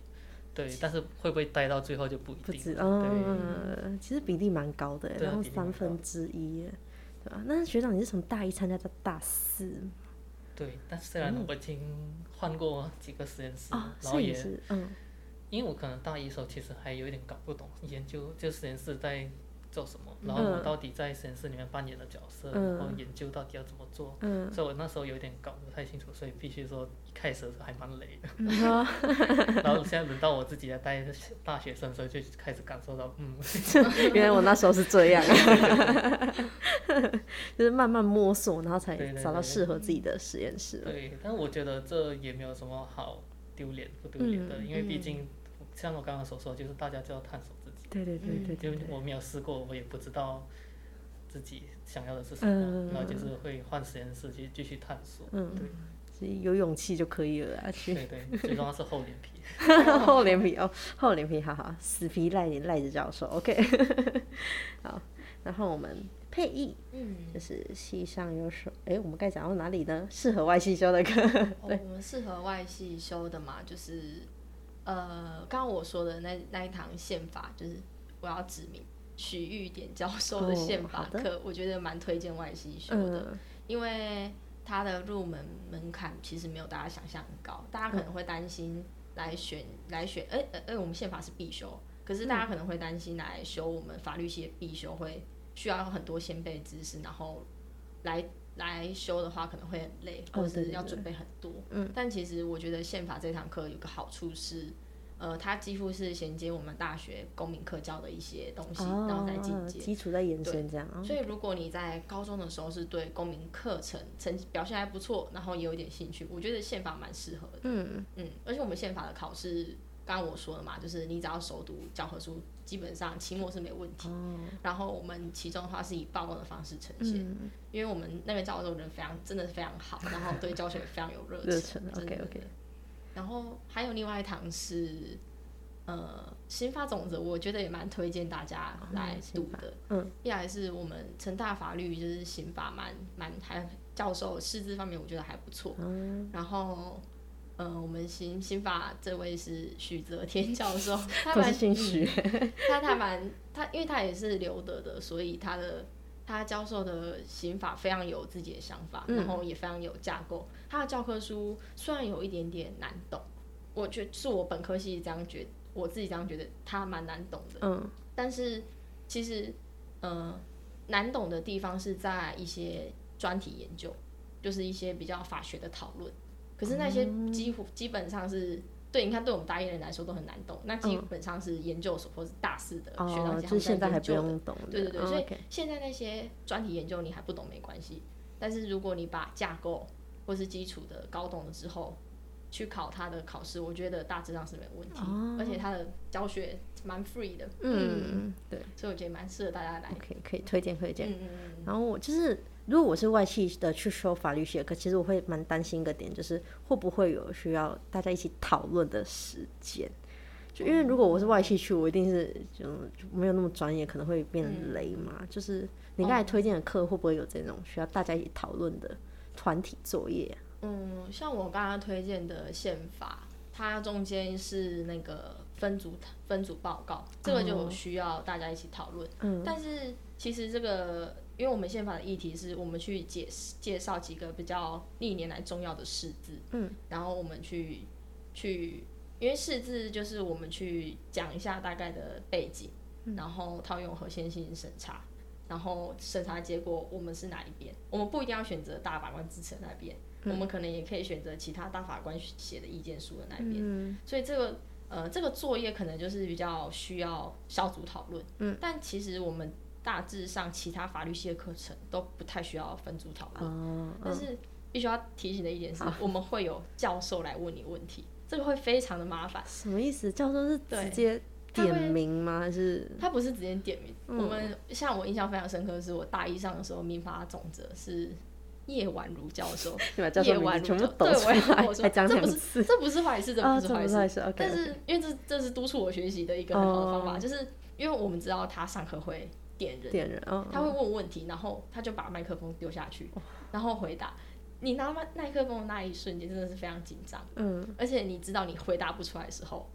Speaker 2: 对，但是会不会待到最后就不一定。
Speaker 1: 不知，
Speaker 2: 对，
Speaker 1: 嗯，其实比例蛮高的，然后三分之一耶，对吧？那学长你是从大一参加到大四，
Speaker 2: 对，但虽然我已经换过几个实验室，
Speaker 1: 啊，
Speaker 2: 然后也
Speaker 1: 是，嗯
Speaker 2: 因为我可能大一的时候其实还有一点搞不懂研究就实验室在做什么，然后我
Speaker 1: 嗯
Speaker 2: 到底在实验室里面扮演的角色，
Speaker 1: 嗯
Speaker 2: 然后研究到底要怎么做，
Speaker 1: 嗯，
Speaker 2: 所以我那时候有点搞不太清楚，所以必须说一开始的时候还蛮累的。然后现在轮到我自己来带大学生的时候，就开始感受到，嗯，
Speaker 1: 原来我那时候是这样，就是慢慢摸索，然后才找到适合自己的实验室。
Speaker 2: 对。但我觉得这也没有什么好丢脸不丢脸的，因为毕竟像我刚刚所说，就是大家就要探索。
Speaker 1: 对对对对对对，
Speaker 2: 就我没有试过，我也不知道自己想要的是什么，
Speaker 1: 嗯
Speaker 2: 然后就是会换实验室去继续探索。
Speaker 1: 嗯
Speaker 2: 对
Speaker 1: 所以有勇气就可以了啊，去
Speaker 2: 对对，最重要是厚脸皮。
Speaker 1: 厚脸皮哦，厚脸皮，好好，死皮赖脸赖着教授，OK，好，然后我们配艺
Speaker 3: 嗯，
Speaker 1: 就是系上有首，哎，我们该讲到哪里呢？适合外系修的歌，
Speaker 3: 哦，我们适合外系修的嘛，就是呃，刚刚我说的那那一堂宪法，就是我要指明许玉典教授的
Speaker 1: 哦
Speaker 3: 宪法课，我觉得蛮推荐外系修的，
Speaker 1: 嗯。
Speaker 3: 因为它的入门门槛其实没有大家想象很高，大家可能会担心来选来选，哎哎哎，我们宪法是必修，可是大家可能会担心来修我们法律系的必修会需要很多先辈知识，然后来来修的话可能会很累，或者是要准备很多。嗯，但其实我觉得宪法这堂课有个好处是。呃，它几乎是衔接我们大学公民课教的一些东西，然后再进
Speaker 1: 哦，
Speaker 3: 阶。
Speaker 1: 基础在延伸这样啊，
Speaker 3: 所以，如果你在高中的时候是对公民课程成绩表现还不错，然后也有点兴趣，我觉得宪法蛮适合的。
Speaker 1: 嗯
Speaker 3: 嗯，而且我们宪法的考试，刚刚我说了嘛，就是你只要熟读教科书，基本上期末是没问题。
Speaker 1: 哦
Speaker 3: 然后我们其中的话是以报告的方式呈现，
Speaker 1: 嗯，
Speaker 3: 因为我们那边教授人非常真的是非常好，然后对教学也非常有热
Speaker 1: 热
Speaker 3: 情
Speaker 1: 忱。OK，OK
Speaker 3: 然后还有另外一堂是。呃，刑法种子我觉得也蛮推荐大家来读的。
Speaker 1: 嗯，
Speaker 3: 一来是我们成大法律就是刑法蛮蛮还教授师资方面我觉得还不错。
Speaker 1: 嗯，
Speaker 3: 然后，呃，我们刑刑法这位是许泽天教授，他
Speaker 1: 是
Speaker 3: 蛮
Speaker 1: 姓许，
Speaker 3: 他他蛮他，因为他也是留德的，所以他的他教授的刑法非常有自己的想法，
Speaker 1: 嗯
Speaker 3: 然后也非常有架构。他的教科书虽然有一点点难懂，我觉得是我本科系这样觉我自己这样觉得他蛮难懂的。
Speaker 1: 嗯
Speaker 3: 但是其实，呃，难懂的地方是在一些专题研究，就是一些比较法学的讨论。可是那些几乎基本上是对，你看对我们大一人来说都很难懂，那基本上是研究所或是大四的学长
Speaker 1: 哦，
Speaker 3: 姐他们
Speaker 1: 现在还
Speaker 3: 研究的。
Speaker 1: 不用懂，
Speaker 3: 对对对，
Speaker 1: 哦
Speaker 3: 所以现在那些专题研究你还不懂没关系，但是如果你把架构或是基础的搞懂了之后，去考他的考试，我觉得大致上是没有问题，而且他的教学蛮 free 的，
Speaker 1: 嗯，对。
Speaker 3: 所以我觉得蛮适合大家来。
Speaker 1: ，OK，可以推荐推荐。
Speaker 3: 嗯嗯嗯。
Speaker 1: 然后我就是，如果我是外系的去修法律系的课，其实我会蛮担心一个点，就是会不会有需要大家一起讨论的时间。就因为如果我是外系去，我一定是就就没有那么专业，可能会变雷嘛。就是你刚才推荐的课，会不会有这种需要大家一起讨论的团体作业啊？
Speaker 3: 嗯，像我刚刚推荐的宪法，它中间是那个分组分组报告，这个就需要大家一起讨论。
Speaker 1: 嗯，
Speaker 3: 但是其实这个，因为我们宪法的议题是我们去解介绍几个比较历年来重要的释字，
Speaker 1: 嗯，
Speaker 3: 然后我们去去，因为释字就是我们去讲一下大概的背景，然后套用合宪性审查。然后审查结果，我们是哪一边？我们不一定要选择大法官支持的那边，我们可能也可以选择其他大法官写的意见书的那边。
Speaker 1: 嗯
Speaker 3: 所以这个呃这个作业可能就是比较需要小组讨论。嗯，但其实我们大致上其他法律系的课程都不太需要分组讨论。
Speaker 1: 哦，
Speaker 3: 但是必须要提醒的一点是，我们会有教授来问你问题，这个会非常的麻烦。
Speaker 1: 什么意思？教授是
Speaker 3: 对
Speaker 1: 直接点名吗？还是
Speaker 3: 他不是直接点名，我们像我印象非常深刻的是，我大一上的时候，民法总则是叶婉如教授，叶婉如教
Speaker 1: 抖出来，
Speaker 3: 对我我说
Speaker 1: 还
Speaker 3: 这不是？这不是坏事，这
Speaker 1: 啊，
Speaker 3: 不是坏事。但是因为这这是督促我学习的一个很好的方法，
Speaker 1: 哦
Speaker 3: 就是因为我们知道他上课会点人，
Speaker 1: 点人，哦，
Speaker 3: 他会问问题，然后他就把麦克风丢下去，然后回答。你拿麦麦克风的那一瞬间真的是非常紧张，
Speaker 1: 嗯，
Speaker 3: 而且你知道你回答不出来的时候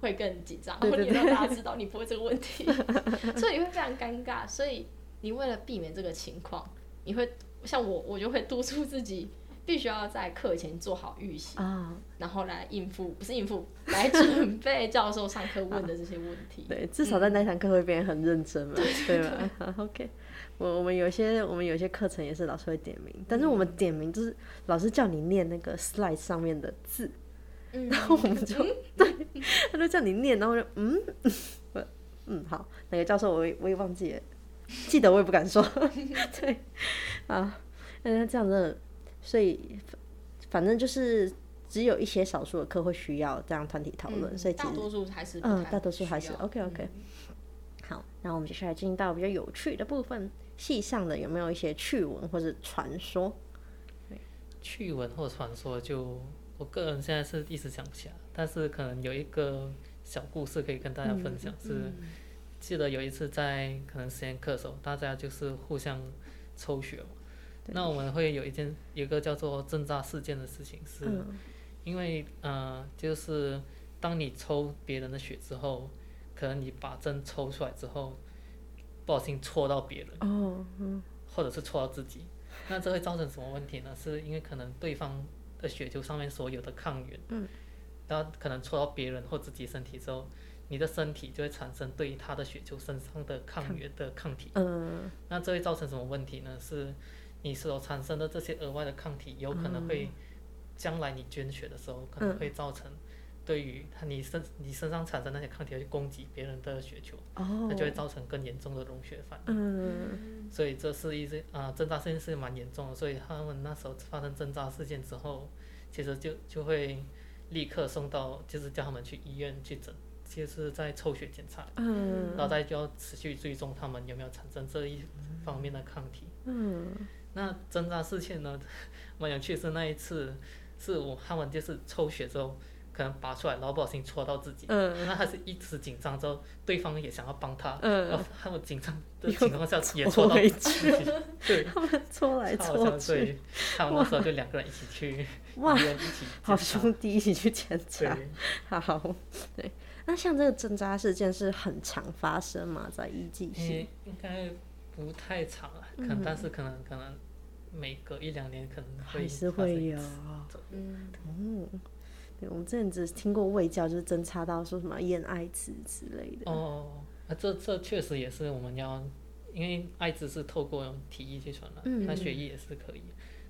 Speaker 3: 会更紧张，然后你让大家知道你不会这个问题，所以你会非常尴尬。所以你为了避免这个情况，你会像我，我就会督促自己必须要在课前做好预习，
Speaker 1: 啊，
Speaker 3: 然后来应付，不是应付，来准备教授上课问的这些问题。
Speaker 1: 对，至少在那堂课会变得很认真嘛，对吧好？OK，我我们有些我们有些课程也是老师会点名，但是我们点名就是老师叫你念那个 slide 上面的字，
Speaker 3: 嗯，
Speaker 1: 然后我们就 对，他就叫你念，然后就嗯，我嗯好，哪个教授我也我也忘记了，记得我也不敢说，对啊，那这样真的，所以反反正就是只有一些少数的课会需要这样团体讨论，
Speaker 3: 嗯
Speaker 1: 所以
Speaker 3: 大多数还是
Speaker 1: 嗯，大多数还是 OK OK。好，那我们接下来进到比较有趣的部分，系上的有没有一些趣闻或者传说？
Speaker 2: 趣闻或传说就，我个人现在是一时想不起来，但是可能有一个小故事可以跟大家分享，是记得有一次在可能实验课的时候，大家就是互相抽血嘛，那我们会有一件有一个叫做针扎事件的事情，是
Speaker 1: 嗯
Speaker 2: 因为呃，就是当你抽别人的血之后，可能你把针抽出来之后，不小心戳到别人。
Speaker 1: 哦，嗯
Speaker 2: 或者是戳到自己，那这会造成什么问题呢？是因为可能对方的血球上面所有的抗原，嗯，然后可能戳到别人或自己身体之后，你的身体就会产生对他的血球身上的抗原的抗体，
Speaker 1: 嗯
Speaker 2: 那这会造成什么问题呢？是你所产生的这些额外的抗体，有可能会将来你捐血的时候，可能会造成对于他你身你身上产生那些抗体会去攻击别人的血球，
Speaker 1: 哦。
Speaker 2: 那就会造成更严重的溶血反应。
Speaker 1: 嗯。
Speaker 2: 所以这是一些啊针扎事件是蛮严重的，所以他们那时候发生针扎事件之后，其实就就会立刻送到，就是叫他们去医院去诊，就是在抽血检查，
Speaker 1: 嗯。
Speaker 2: 然后再就要持续追踪他们有没有产生这一方面的抗体。
Speaker 1: 嗯
Speaker 2: 那针扎事件呢，蛮有趣的是那一次是我他们就是抽血之后。可能拔出来，然后不小心戳到自己，
Speaker 1: 嗯。
Speaker 2: 那他是一直紧张之后，对方也想要帮他，
Speaker 1: 嗯。
Speaker 2: 然后他们紧张的情况下也
Speaker 1: 戳
Speaker 2: 戳到
Speaker 1: 回
Speaker 2: 自己，对，
Speaker 1: 他们
Speaker 2: 戳来
Speaker 1: 戳去，
Speaker 2: 对，他们那时候就两个人一起去
Speaker 1: 哇
Speaker 2: 医院一起
Speaker 1: 好兄弟一起去检查。
Speaker 2: 对，
Speaker 1: 好，对。那像这个针扎事件是很常发生嘛，在医技系？
Speaker 2: 应该不太常了，可能但是可能可能每隔一两年可能会
Speaker 1: 还是会有。
Speaker 3: 嗯，
Speaker 1: 嗯，对，我们之前只听过卫教，就是针插到说什么验艾滋之类的。
Speaker 2: 哦，那这这确实也是我们要，因为艾滋是透过体液去传染，那血液也是可以。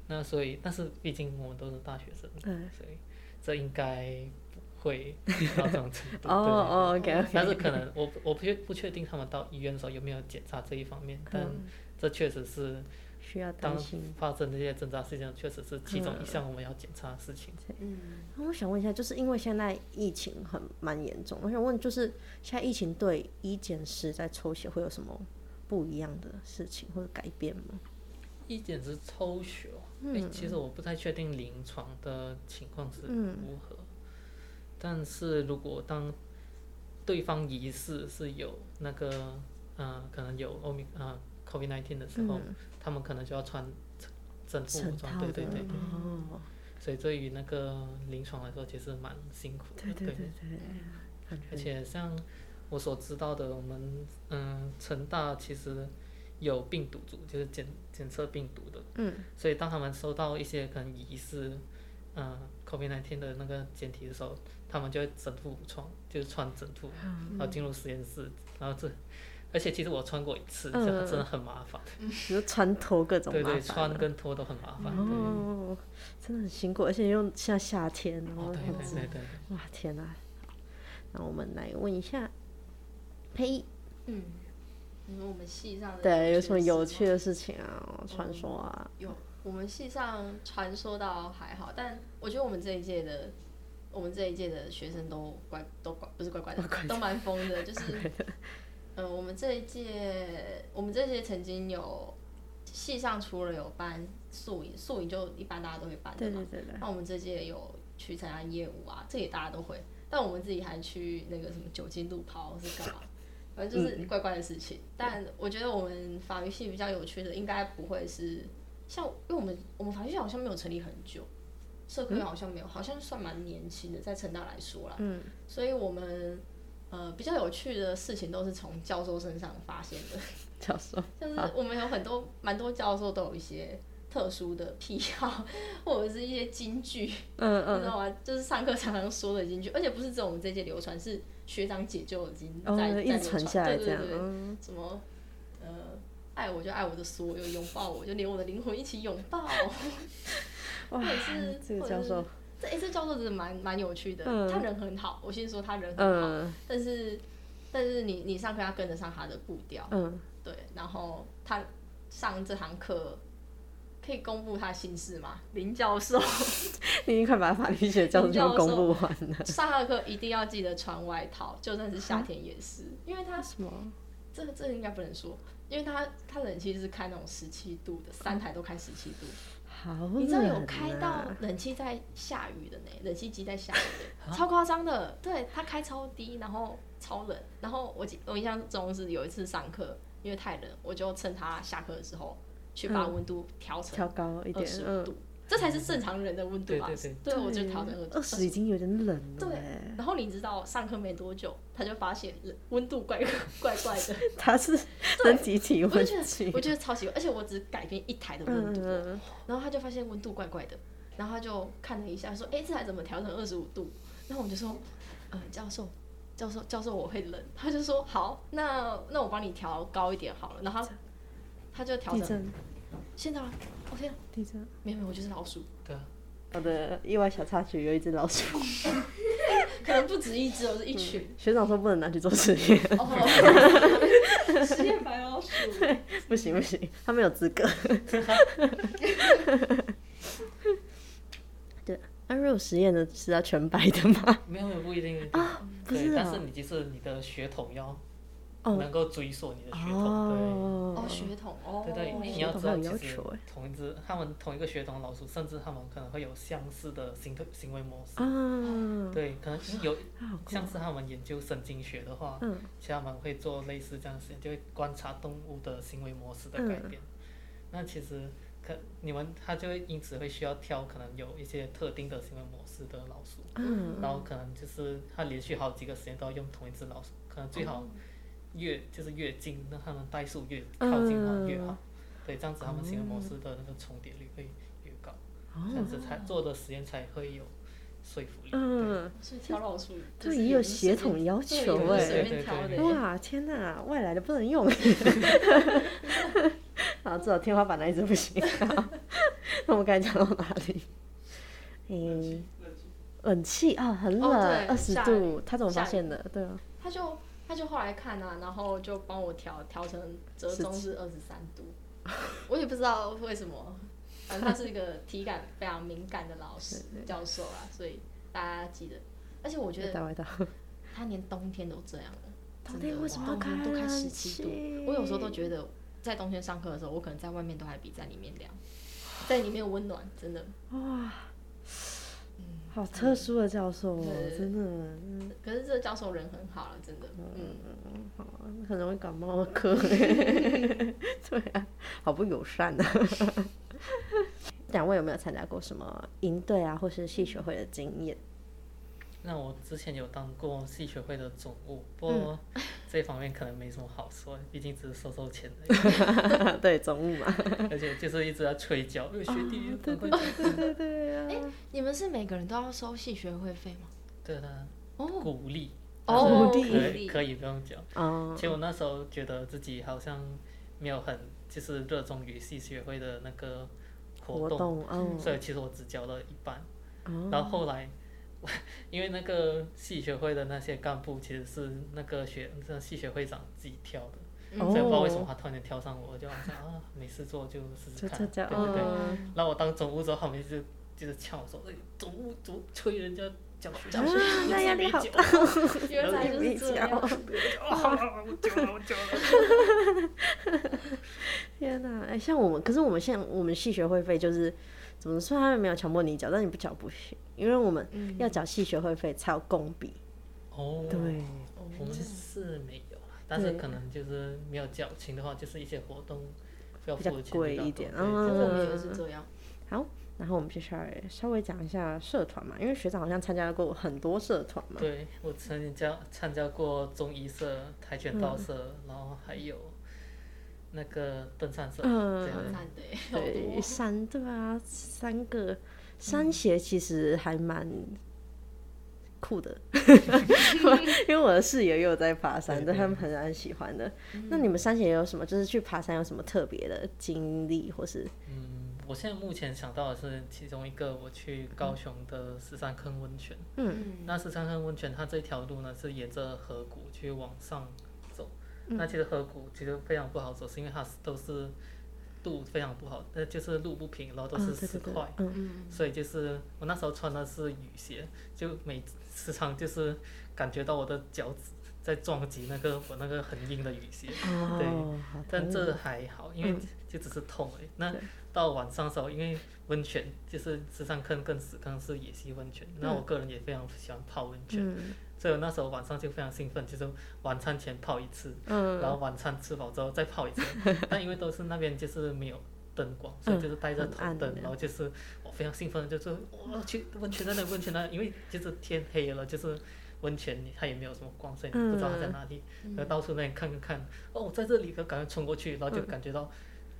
Speaker 2: 那所以，但是毕竟我们都是大学生，
Speaker 1: 嗯
Speaker 2: 所以这应该不会 到这种程度。
Speaker 1: 哦。
Speaker 2: 但是可能我我不确不确定他们到医院的时候有没有检查这一方面，但这确实是
Speaker 1: 需要
Speaker 2: 当
Speaker 1: 担心。
Speaker 2: 发生这些挣扎事件，确实是其中一项我们要检查的事情。
Speaker 1: 嗯那我想问一下，就是因为现在疫情很蛮严重，我想问，就是现在疫情对医检师在抽血会有什么不一样的事情或者改变吗？
Speaker 2: 一检是抽血哦，诶其实我不太确定临床的情况是如何，但是如果当对方疑似是有那个呃可能有欧米呃 COVID nineteen 的时候，他们可能就要穿整副武装，对对对，
Speaker 1: 哦，
Speaker 2: 所以对于那个临床来说，其实蛮辛苦的，
Speaker 1: 对对对对，感
Speaker 2: 而且像我所知道的，我们嗯成大其实有病毒组，就是检检测病毒的。
Speaker 1: 嗯。
Speaker 2: 所以当他们收到一些可能疑似嗯 COVID 1 9的那个检体的时候，他们就会整副武装，就是穿整副，然后进入实验室，然后这。而且其实我穿过一次，这个真的很麻烦。
Speaker 1: 比如穿脱各种
Speaker 2: 对对，
Speaker 1: 麻烦
Speaker 2: 穿跟脱都很麻烦。
Speaker 1: 哦，真的很辛苦，而且又像夏天，然后
Speaker 2: 哦，对
Speaker 1: 很
Speaker 2: 对对对。
Speaker 1: 哇天哪、那我们来问一下，呸，
Speaker 3: 嗯，你说我们系上的
Speaker 1: 对，有什么有
Speaker 3: 趣
Speaker 1: 趣的事情啊？传说啊？
Speaker 3: 有，我们系上传说到还好，但我觉得我们这一届的，我们这一届的学生都乖，都乖，不是乖乖的，都蛮疯的。就是，呃，我们这一届，我们这一届曾经有系上除了有办宿营，宿营就一般大家都会办的嘛。
Speaker 1: 对对对对，
Speaker 3: 那我们这届有去参加业务啊，这也大家都会，但我们自己还去那个什么酒精路跑是干嘛？反正就是怪怪的事情。但我觉得我们法律系比较有趣的，应该不会是像，因为我们我们法律系好像没有成立很久，社科院好像没有，好像算蛮年轻的，在成大来说啦。嗯。所以我们呃比较有趣的事情都是从教授身上发现的。
Speaker 1: 教授，
Speaker 3: 就是我们有很多蛮多教授都有一些特殊的癖好，或者是一些金句，
Speaker 1: 嗯嗯，
Speaker 3: 你知道吗？就是上课常常说的金句，而且不是只有我们这届流传，是学长姐就已经在、
Speaker 1: 哦，
Speaker 3: 在流
Speaker 1: 一直传下来这样，
Speaker 3: 对对对，
Speaker 1: 嗯，
Speaker 3: 什么呃，爱我就爱我的所有，拥抱我就连我的灵魂一起拥抱。
Speaker 1: 哇
Speaker 3: 或者是，
Speaker 1: 这个
Speaker 3: 或者是
Speaker 1: 教授，
Speaker 3: 这诶，这教授真的蛮蛮有趣的，
Speaker 1: 嗯
Speaker 3: 他人很好。我先说他人很好，
Speaker 1: 嗯
Speaker 3: 但是但是你你上课要跟得上他的步调，
Speaker 1: 嗯，
Speaker 3: 对。然后他上这堂课可以公布他的姓氏吗？林教授
Speaker 1: 你已经快把法律学教授公布完了，
Speaker 3: 上他的课一定要记得穿外套，就算是夏天也是，因为他
Speaker 1: 什么？
Speaker 3: 这个这个应该不能说，因为他他冷气是开那种十七度的，三台都开十七度。
Speaker 1: 好
Speaker 3: 你知道有开到
Speaker 1: 啊
Speaker 3: 冷气在下雨的呢，冷气机在下雨的，超夸张的。对，它开超低，然后超冷。然后我记我印象中是有一次上课，因为太冷，我就趁他下课的时候去把温度调成
Speaker 1: 调高一
Speaker 3: 二
Speaker 1: 点，二
Speaker 3: 十五度，，这才是正常人的温度吧。
Speaker 2: 对对
Speaker 3: 对我就调整
Speaker 1: 二十已经有点冷了，
Speaker 3: 对
Speaker 1: 哎，
Speaker 3: 然后你知道上课没多久，他就发现冷温度怪怪 怪的，
Speaker 1: 他是人体体温
Speaker 3: 我觉
Speaker 1: 计
Speaker 3: 得，我觉得超奇怪，而且我只改变一台的温度然后他就发现温度怪怪的，然后他就看了一下，说：“哎，这台怎么调成二十五度？”然后我们就说：“呃，教授，教授，教授，我会冷。”他就说：“好，那那我帮你调高一点好了。”然后他他就调成，现在吗？我、天啊，
Speaker 1: 地震。
Speaker 3: 没有没有，我就是老鼠，
Speaker 2: 对啊，
Speaker 1: 我的意外小插曲有一只老鼠，
Speaker 3: 可能不止一只，我是一群。
Speaker 1: 学长说不能拿去做实验，
Speaker 3: 哦，实验白老鼠。
Speaker 1: 不行不行，他没有资格。对，那如果实验的是要全白的吗？
Speaker 2: 没有也不一定对，
Speaker 1: 不是啊
Speaker 2: 但是你就是你的血统要
Speaker 1: 哦
Speaker 2: 能够追溯你的血统，
Speaker 1: 哦。
Speaker 3: 哦，血统哦，
Speaker 2: 对对对，你要知道其实同一只他们同一个血统的老鼠，甚至他们可能会有相似的行为行为模式，
Speaker 1: 啊，
Speaker 2: 对，可能有像是他们研究神经学的话，
Speaker 1: 嗯
Speaker 2: 其实他们会做类似这样的实验，就会观察动物的行为模式的改变。那其实可你们他就会因此会需要挑可能有一些特定的行为模式的老鼠，
Speaker 1: 嗯。
Speaker 2: 然后可能就是他连续好几个实验都要用同一只老鼠，可能最好越就是越近，那他们代数越靠近的话越好。对，这样子他们行为模式的那个重叠率会越高，这样子才做的实验才会有说服力。
Speaker 1: 嗯，
Speaker 3: 所以挑老鼠，
Speaker 1: 对，也有血统要求哎、
Speaker 3: 也不是随便挑的。
Speaker 1: 哇，天哪，外来的不能用。好，至少天花板那一只不行。那我们刚才讲到哪里？嗯、冷气啊，很冷，二十、度，他怎么发现的？对啊，
Speaker 3: 他就他就后来看啊，然后就帮我调调成折中是二十三度，我也不知道为什么，反正他是一个体感非常敏感的老 师教授啊，所以大家记得。而且我觉得。他连冬天都这样了，
Speaker 1: 冬
Speaker 3: 真的
Speaker 1: 天为什么要
Speaker 3: 冬天都开十七度？我有时候都觉得在冬天上课的时候，我可能在外面都还比在里面凉，在里面温暖，真的。
Speaker 1: 哇，好特殊的教授哦，
Speaker 3: 对
Speaker 1: 真的，
Speaker 3: 可是这个教授人很好了，真的，嗯。
Speaker 1: 好，很容易感冒的科。对啊，好不友善啊。两位有没有参加过什么营队啊，或是戏学会的经验？
Speaker 2: 那我之前有当过戏学会的总务，不过这方面可能没什么好说，毕竟只是收收钱而已，
Speaker 1: 对，总务嘛。
Speaker 2: 而且就是一直在催缴，呃学弟
Speaker 1: 对
Speaker 2: 赶快
Speaker 1: 对对对对啊！
Speaker 3: 你们是每个人都要收系学会费吗？
Speaker 2: 对的，
Speaker 3: 哦
Speaker 2: 鼓励，
Speaker 3: 哦，
Speaker 1: 鼓
Speaker 2: 可
Speaker 3: 励
Speaker 2: 以可以不用缴。
Speaker 1: 哦
Speaker 2: 其实我那时候觉得自己好像没有很就是热衷于系学会的那个活动，所以其实我只交了一半。
Speaker 1: 哦
Speaker 2: 然后后来，因为那个系学会的那些干部其实是那个学那系学会长自己挑的，
Speaker 3: 嗯
Speaker 2: 所以不知道为什么
Speaker 1: 哦
Speaker 2: 他突然间挑上我，我就好像啊没事做就试试看，对对对。
Speaker 1: 嗯
Speaker 2: 然后我当总务之后，他们就就是呛我说，哎，总务总催人家缴学
Speaker 1: 啊
Speaker 2: 费，你
Speaker 1: 那压力好大。
Speaker 3: 原来就是这样。
Speaker 2: 啊，我缴了，我缴了。
Speaker 1: 天哪！哎，像我们，可是我们现在我们系学会费就是怎么说？他们没有强迫你缴，但你不缴不行，因为我们要缴系学会费才有公比。
Speaker 2: 哦，
Speaker 1: 对，
Speaker 2: 我们是没有，但是可能就是没有缴清的话，就是一些活动要
Speaker 1: 比较
Speaker 2: 付钱
Speaker 1: 贵
Speaker 2: 比较
Speaker 1: 一点
Speaker 2: 多对
Speaker 1: 嗯
Speaker 3: 我们也是这样。
Speaker 1: 好，然后我们接下来稍微讲一下社团嘛，因为学长好像参加过很多社团嘛。
Speaker 2: 对我曾经加参加过中医社、跆拳道社，然后还有那个登山社，
Speaker 1: 嗯对，山对啊，三个山鞋其实还蛮酷的，因为我的室友也有在爬山，对他们很蛮喜欢的。那你们山鞋有什么？就是去爬山有什么特别的经历，或是
Speaker 2: 嗯，我现在目前想到的是其中一个，我去高雄的十三坑温泉。
Speaker 3: 嗯
Speaker 2: 那十三坑温泉它这条路呢是沿着河谷去往上走。那其实河谷其实非常不好走，是因为它是都是路非常不好，呃，就是路不平，然后都
Speaker 1: 嗯
Speaker 2: 是
Speaker 1: 对对对。
Speaker 2: 石块。所以就是我那时候穿的是雨鞋，就每时常就是感觉到我的脚趾在撞击那个我那个很硬的雨鞋，
Speaker 1: 哦，好痛。
Speaker 2: 但这还好，因为就只是痛而已。那到晚上的时候，因为温泉就是石上坑跟死坑是野溪温泉，那我个人也非常喜欢泡温泉，
Speaker 1: 嗯
Speaker 2: 所以我那时候晚上就非常兴奋，就是晚餐前泡一次，
Speaker 1: 嗯。
Speaker 2: 然后晚餐吃饱之后再泡一次。但因为都是那边就是没有灯光，所以就是带着头灯，
Speaker 1: 的。
Speaker 2: 然后就是我非常兴奋，就是我要去温泉那里，温泉那里，因为就是天黑了，就是温泉它也没有什么光，所以不知道它在哪里，然后到处那里看看看，哦，在这里，就赶快冲过去，然后就感觉到。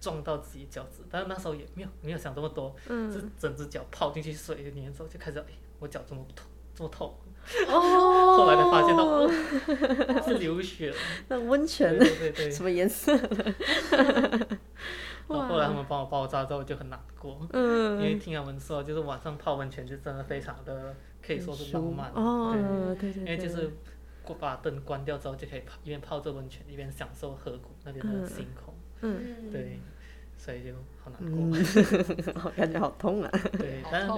Speaker 2: 撞到自己脚趾，但是那时候也没有没有想这么多，是整只脚泡进去水里面之后就开始，哎，我脚怎么痛，这么痛，
Speaker 1: 哦，
Speaker 2: 后来才发现到，哦，是流血了，
Speaker 1: 那温泉
Speaker 2: 对对对对，
Speaker 1: 什么颜色？
Speaker 2: 然后后来他们帮我包扎之后就很难过，因
Speaker 1: 嗯，
Speaker 2: 为听他们说，就是晚上泡温泉就真的非常的可以说是浪漫，
Speaker 1: 哦，对对
Speaker 2: 因，为就是过把灯关掉之后就可以泡一边泡着温泉一边享受河谷那边的星空，
Speaker 1: 嗯。
Speaker 2: 对，所以就好难
Speaker 1: 嗯
Speaker 2: 过，，
Speaker 1: 我 感觉好痛啊！
Speaker 2: 对，但是！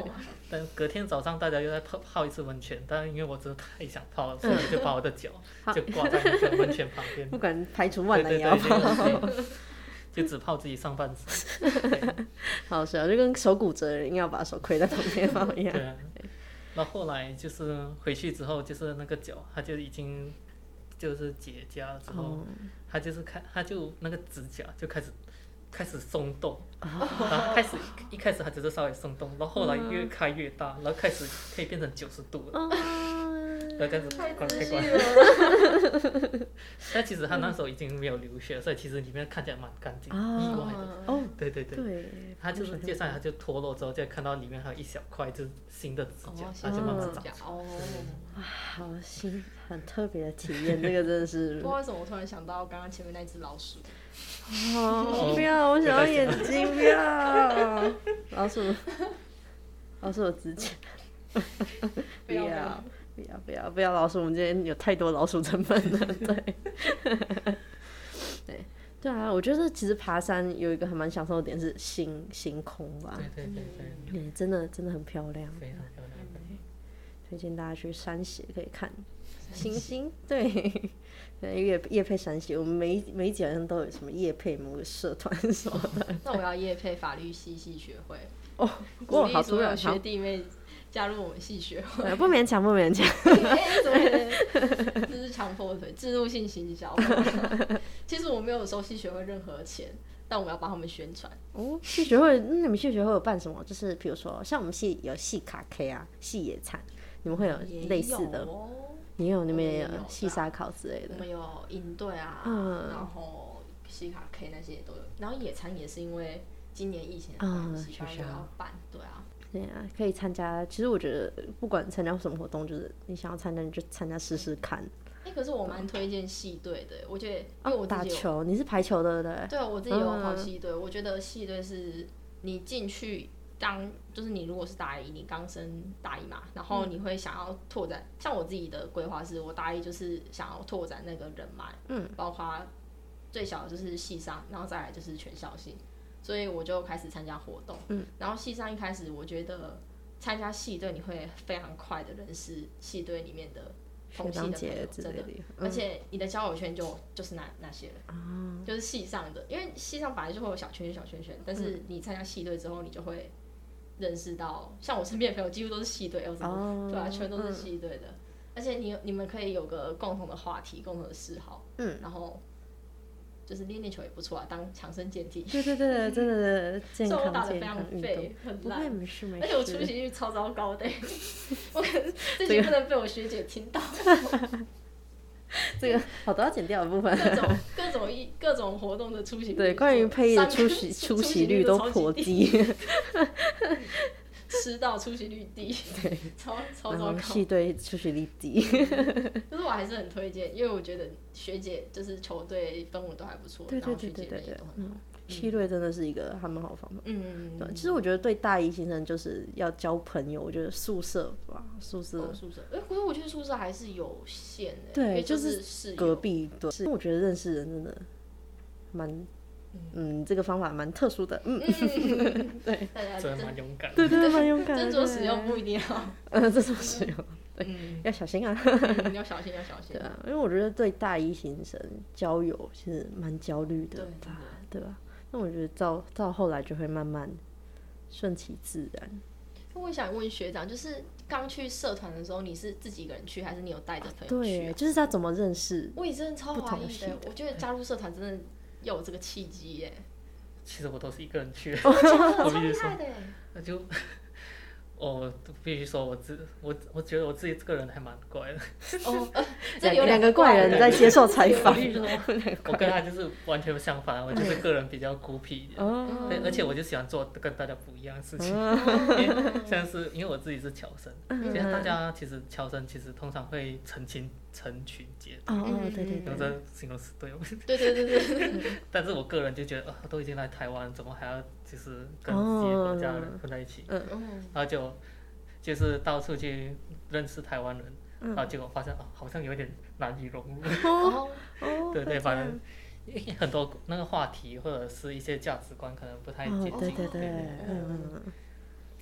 Speaker 2: 但隔天早上大家又在泡泡一次温泉，但是因为我真的太想泡了，所以我就把我的脚 就挂在那个温泉旁边，
Speaker 1: 不管排除万
Speaker 2: 对
Speaker 1: 难也要泡，
Speaker 2: 就 就只泡自己上半身，
Speaker 1: 好笑，就跟手骨折的人要把手跪在旁边泡一样。
Speaker 2: 对啊。那后后来就是回去之后，就是那个脚，它就已经就是结痂了之后，
Speaker 1: 哦，
Speaker 2: 它就是开，它就那个指甲就开始开始松动，然后开始一开始它只是稍微松动，然后后来越开越大，然后开始可以变成九十度了，然后这样子
Speaker 3: 太
Speaker 2: 关开关。
Speaker 3: 了，
Speaker 2: 但其实它那时候已经没有流血，所以其实里面看起来蛮干净，
Speaker 1: 啊
Speaker 2: 意外的。
Speaker 1: 哦，
Speaker 2: 对对对，
Speaker 1: 对，
Speaker 2: 它就是接下来它就脱落之后，就看到里面还有一小块就是新的指甲
Speaker 3: 哦，，
Speaker 2: 它就慢慢长。
Speaker 3: 哦。
Speaker 1: 好新，很特别的体验，那个真的是。
Speaker 3: 不
Speaker 1: 是
Speaker 3: 知道为什么我突然想到刚刚前面那只老鼠，
Speaker 1: 哦，不要，我想要眼睛，不要，老鼠，老鼠有指甲，不要，不要，不要，不要老鼠，我们今天有太多老鼠成分了，对，对，对啊，我觉得其实爬山有一个还蛮享受的点是星星空吧，
Speaker 2: 对对对对，
Speaker 1: 对，真的真的很漂亮，
Speaker 2: 非常漂亮。
Speaker 1: 推荐大家去山鞋可以看。星星，对，对，叶叶配山鞋，我们每每一集好像都有什么叶配某个社团什么的，
Speaker 3: 那我要夜配法律系系学会，
Speaker 1: 哦，
Speaker 3: 鼓励所有学，弟妹加入我们系学会。
Speaker 1: 呃不勉强，不勉强，
Speaker 3: 这是强迫腿制度性行销。其实我没有收系学会任何钱，但我们要帮他们宣传。
Speaker 1: 哦，系学会，那你们系学会有办什么？就是比如说，像我们系有系卡 K 啊，系野餐，你们会有
Speaker 3: 也
Speaker 1: 类似的？
Speaker 3: 哦
Speaker 1: 你有，你们也有
Speaker 3: 我们也有
Speaker 1: 系沙烤之类的。
Speaker 3: 我们有营队啊，
Speaker 1: 嗯
Speaker 3: 然后西卡 K 那些也都有。然后野餐也是因为今年疫情的
Speaker 1: 嗯
Speaker 3: 关系，当然
Speaker 1: 学校
Speaker 3: 要办。对啊，
Speaker 1: 对啊，可以参加。其实我觉得，不管参加什么活动，就是你想要参加，你就参加试试看。
Speaker 3: 哎、可是我蛮推荐系队的，我觉得因为
Speaker 1: 哦，
Speaker 3: 我
Speaker 1: 打球，你是排球的对不对？
Speaker 3: 对啊，我自己有跑
Speaker 1: 嗯
Speaker 3: 系队，我觉得系队是你进去当，就是你如果是大一，你刚升大一嘛，然后你会想要拓展，像我自己的规划是我大一就是想要拓展那个人脉，
Speaker 1: 嗯，
Speaker 3: 包括最小的就是系上，然后再来就是全校性，所以我就开始参加活动，
Speaker 1: 嗯，
Speaker 3: 然后系上一开始我觉得参加系队你会非常快的认识系队里面的
Speaker 1: 学
Speaker 3: 同系的朋友，真的。而且你的交友圈就就是那那些人，
Speaker 1: 哦。
Speaker 3: 就是系上的，因为系上本来就会有小圈圈小圈圈，但
Speaker 1: 嗯。
Speaker 3: 是你参加系队之后，你就会认识到，像我身边的朋友几乎都是系队，有什么、
Speaker 1: 哦
Speaker 3: 对啊，全都是系队的，而且你你们可以有个共同的话题、共同的嗜好，
Speaker 1: 嗯，
Speaker 3: 然后就是练练球也不错啊，当强身健体。
Speaker 1: 对对对，真的 健
Speaker 3: 虽然我打的非常废，，很烂，
Speaker 1: 没事没
Speaker 3: 而且我出
Speaker 1: 事。
Speaker 3: 席率超糟糕的，我可能这集不能被我学姐听到。
Speaker 1: 这个好都要剪掉的部分。
Speaker 3: 各种 各种一各种活动的出席率，
Speaker 1: 对，关于配音的出席
Speaker 3: 出
Speaker 1: 出席率都颇
Speaker 3: 低，
Speaker 1: 低，
Speaker 3: 迟到出席率低，对，超超糟糕。
Speaker 1: 然后系队出席率低。
Speaker 3: 就是我还是很推荐，因为我觉得学姐就是球队氛围都还不错，
Speaker 1: 对对
Speaker 3: 然后学姐也都很好。
Speaker 1: 系队真的是一个还蛮好的方法。
Speaker 3: 嗯，
Speaker 1: 对，其实我觉得对大一新生就是要交朋友，我觉得宿舍吧，宿舍。
Speaker 3: 哦宿舍，哎，可是我觉得宿舍还是有限的，
Speaker 1: 对就
Speaker 3: 就是室友。
Speaker 1: 隔壁对，是我觉得认识人真的蛮，嗯，这个方法蛮特殊的，嗯，
Speaker 3: 大家
Speaker 2: 真蛮勇敢的。
Speaker 1: 对对对，蛮勇敢的。
Speaker 3: 斟酌使用不一定要，
Speaker 1: 嗯，这种使用
Speaker 3: 嗯，
Speaker 1: 要小心啊。
Speaker 3: 嗯要小心要小心。
Speaker 1: 对，啊，因为我觉得对大一新生交友其实蛮焦虑的
Speaker 3: 对
Speaker 1: 吧
Speaker 3: 真的，
Speaker 1: 对吧？那我觉得到到后来就会慢慢顺其自然。
Speaker 3: 那我也想问学长，就是刚去社团的时候，你是自己一个人去，还是你有带着朋友去？
Speaker 1: 就是他怎么认识？
Speaker 3: 我也真的超
Speaker 1: 不
Speaker 3: 怀疑的我觉得加入社团真的要有这个契机耶，
Speaker 2: 其实我都是一个人去我
Speaker 3: 超厉害的耶。
Speaker 2: 那就我必须说我自我我觉得我自己这个人还蛮怪的。
Speaker 3: 哦，呃这里有
Speaker 1: 两两个怪人
Speaker 2: 人
Speaker 1: 在接受采访。
Speaker 2: 我，必须说，我跟他就是完全相反，我就是个人比较孤僻一点。
Speaker 1: 哦，
Speaker 2: 对，而且我就喜欢做跟大家不一样的事情，
Speaker 1: 嗯
Speaker 2: 因为像是因为我自己是乔生，其实大家其实乔生其实通常会成群成群结队，
Speaker 1: 哦哦，对对。
Speaker 2: 用
Speaker 1: 对，
Speaker 2: 这形容词对吗？
Speaker 3: 对对对对，
Speaker 2: 但是我个人就觉得，啊，都已经来台湾，怎么还要就是跟自己国家的人混在一起？
Speaker 3: 嗯，
Speaker 2: 然后就就是到处去认识台湾人，然后结果发现啊，好像有点难以融入。
Speaker 3: 哦，
Speaker 1: 哦，
Speaker 2: 对对，反正很多那个话题或者是一些价值观可能不太接
Speaker 1: 哦
Speaker 2: 近，，
Speaker 1: 对对对，
Speaker 2: 对
Speaker 1: 嗯嗯嗯，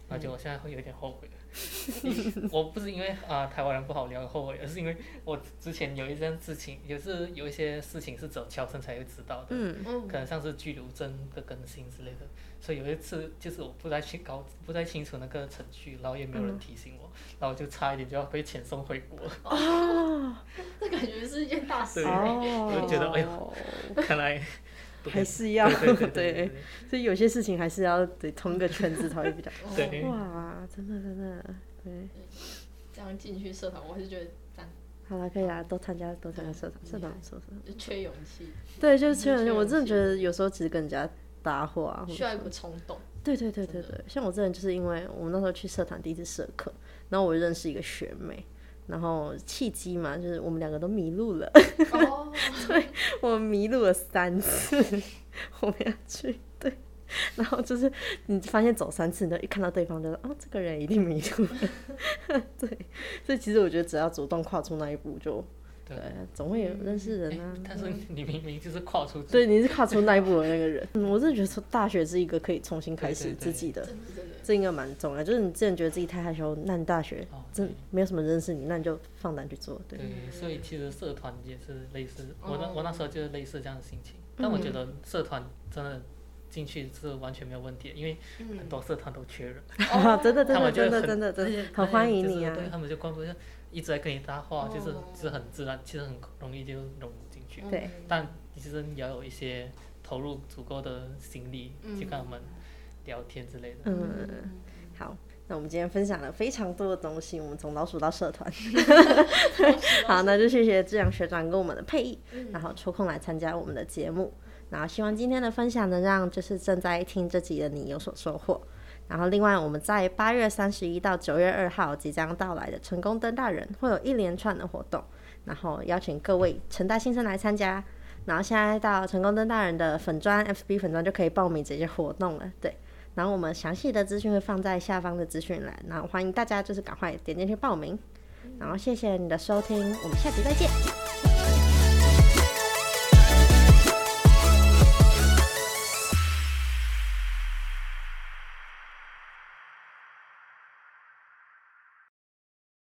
Speaker 2: 而且我现在会有点后悔。我不是因为啊、台湾人不好聊后悔，而是因为我之前有一件事情，也是有一些事情是只有侨生才会知道的，
Speaker 1: 嗯，
Speaker 3: 嗯
Speaker 2: 可能像是居留证的更新之类的。所以有一次就是我不太清搞不太清楚那个程序，然后也没有人提醒我，然后就差一点就要被遣送回国。
Speaker 1: 哦，
Speaker 3: 这感觉是一件大事。
Speaker 1: 哦，
Speaker 2: 我就觉得哎呦看来
Speaker 1: 还是要
Speaker 2: 对对对
Speaker 1: 对
Speaker 2: 对，
Speaker 1: 所以有些事情还是要对同一个圈子才会比较。
Speaker 2: 对对。
Speaker 1: 哇，真的真的，对，
Speaker 3: 这样进去社团，我还是觉得赞，
Speaker 1: 好了，可以啊，多参加多参加社团，社团，社团。
Speaker 3: 就缺勇气，
Speaker 1: 对，就是缺勇
Speaker 3: 气。
Speaker 1: 我真的觉得有时候其实跟人家搭话，
Speaker 3: 需要一股冲动。
Speaker 1: 对对对对对，像我之前就是因为我们那时候去社团第一次社课，然后我认识一个学妹，然后契机嘛，就是我们两个都迷路了，
Speaker 3: 哦，
Speaker 1: 我们迷路了三次，我们要去对，然后就是你发现走三次，你就一看到对方就说哦，这个人一定迷路了，对，所以其实我觉得只要主动跨出那一步就，
Speaker 2: 对
Speaker 1: 对，总会有认识人
Speaker 2: 哎
Speaker 1: 啊。
Speaker 2: 但是你明明就是跨出
Speaker 1: 对，你是跨出那一步的那个人。嗯，我真的觉得从大学是一个可以重新开始自己的，
Speaker 3: 真的真的，
Speaker 1: 这应该蛮重要。就是你之前觉得自己太害羞，那你大学
Speaker 2: 哦
Speaker 1: 真没有什么认识你，那你就放胆去做。对，
Speaker 2: 对，所以其实社团也是类似，我
Speaker 3: 哦
Speaker 2: 那我那时候就是类似这样的心情。但我觉得社团真的进去是完全没有问题的，因为很多社团都缺人，
Speaker 1: 啊，真的真的真的真的真的
Speaker 2: 而且
Speaker 1: 很欢迎你啊！
Speaker 2: 对他们就光顾一直在跟你搭话，就是
Speaker 3: 哦
Speaker 2: 就是很自然，其实很容易就融入进去。
Speaker 1: 对
Speaker 2: 但其实你要有一些投入足够的心力去跟他们聊天之类的。
Speaker 1: 嗯，好。那我们今天分享了非常多的东西，我们从老鼠到社团。好，那就谢谢志阳学长跟我们的配艺，然后抽空来参加我们的节目。然后希望今天的分享能让就是正在听这集的你有所收获。然后另外我们在八月三十一到九月二号即将到来的成功登大人会有一连串的活动，然后邀请各位成大新生来参加。然后现在到成功登大人的粉砖 FB 粉砖就可以报名这些活动了，对。然后我们详细的资讯会放在下方的资讯栏，然后欢迎大家就是赶快点进去报名。然后谢谢你的收听，我们下期再见。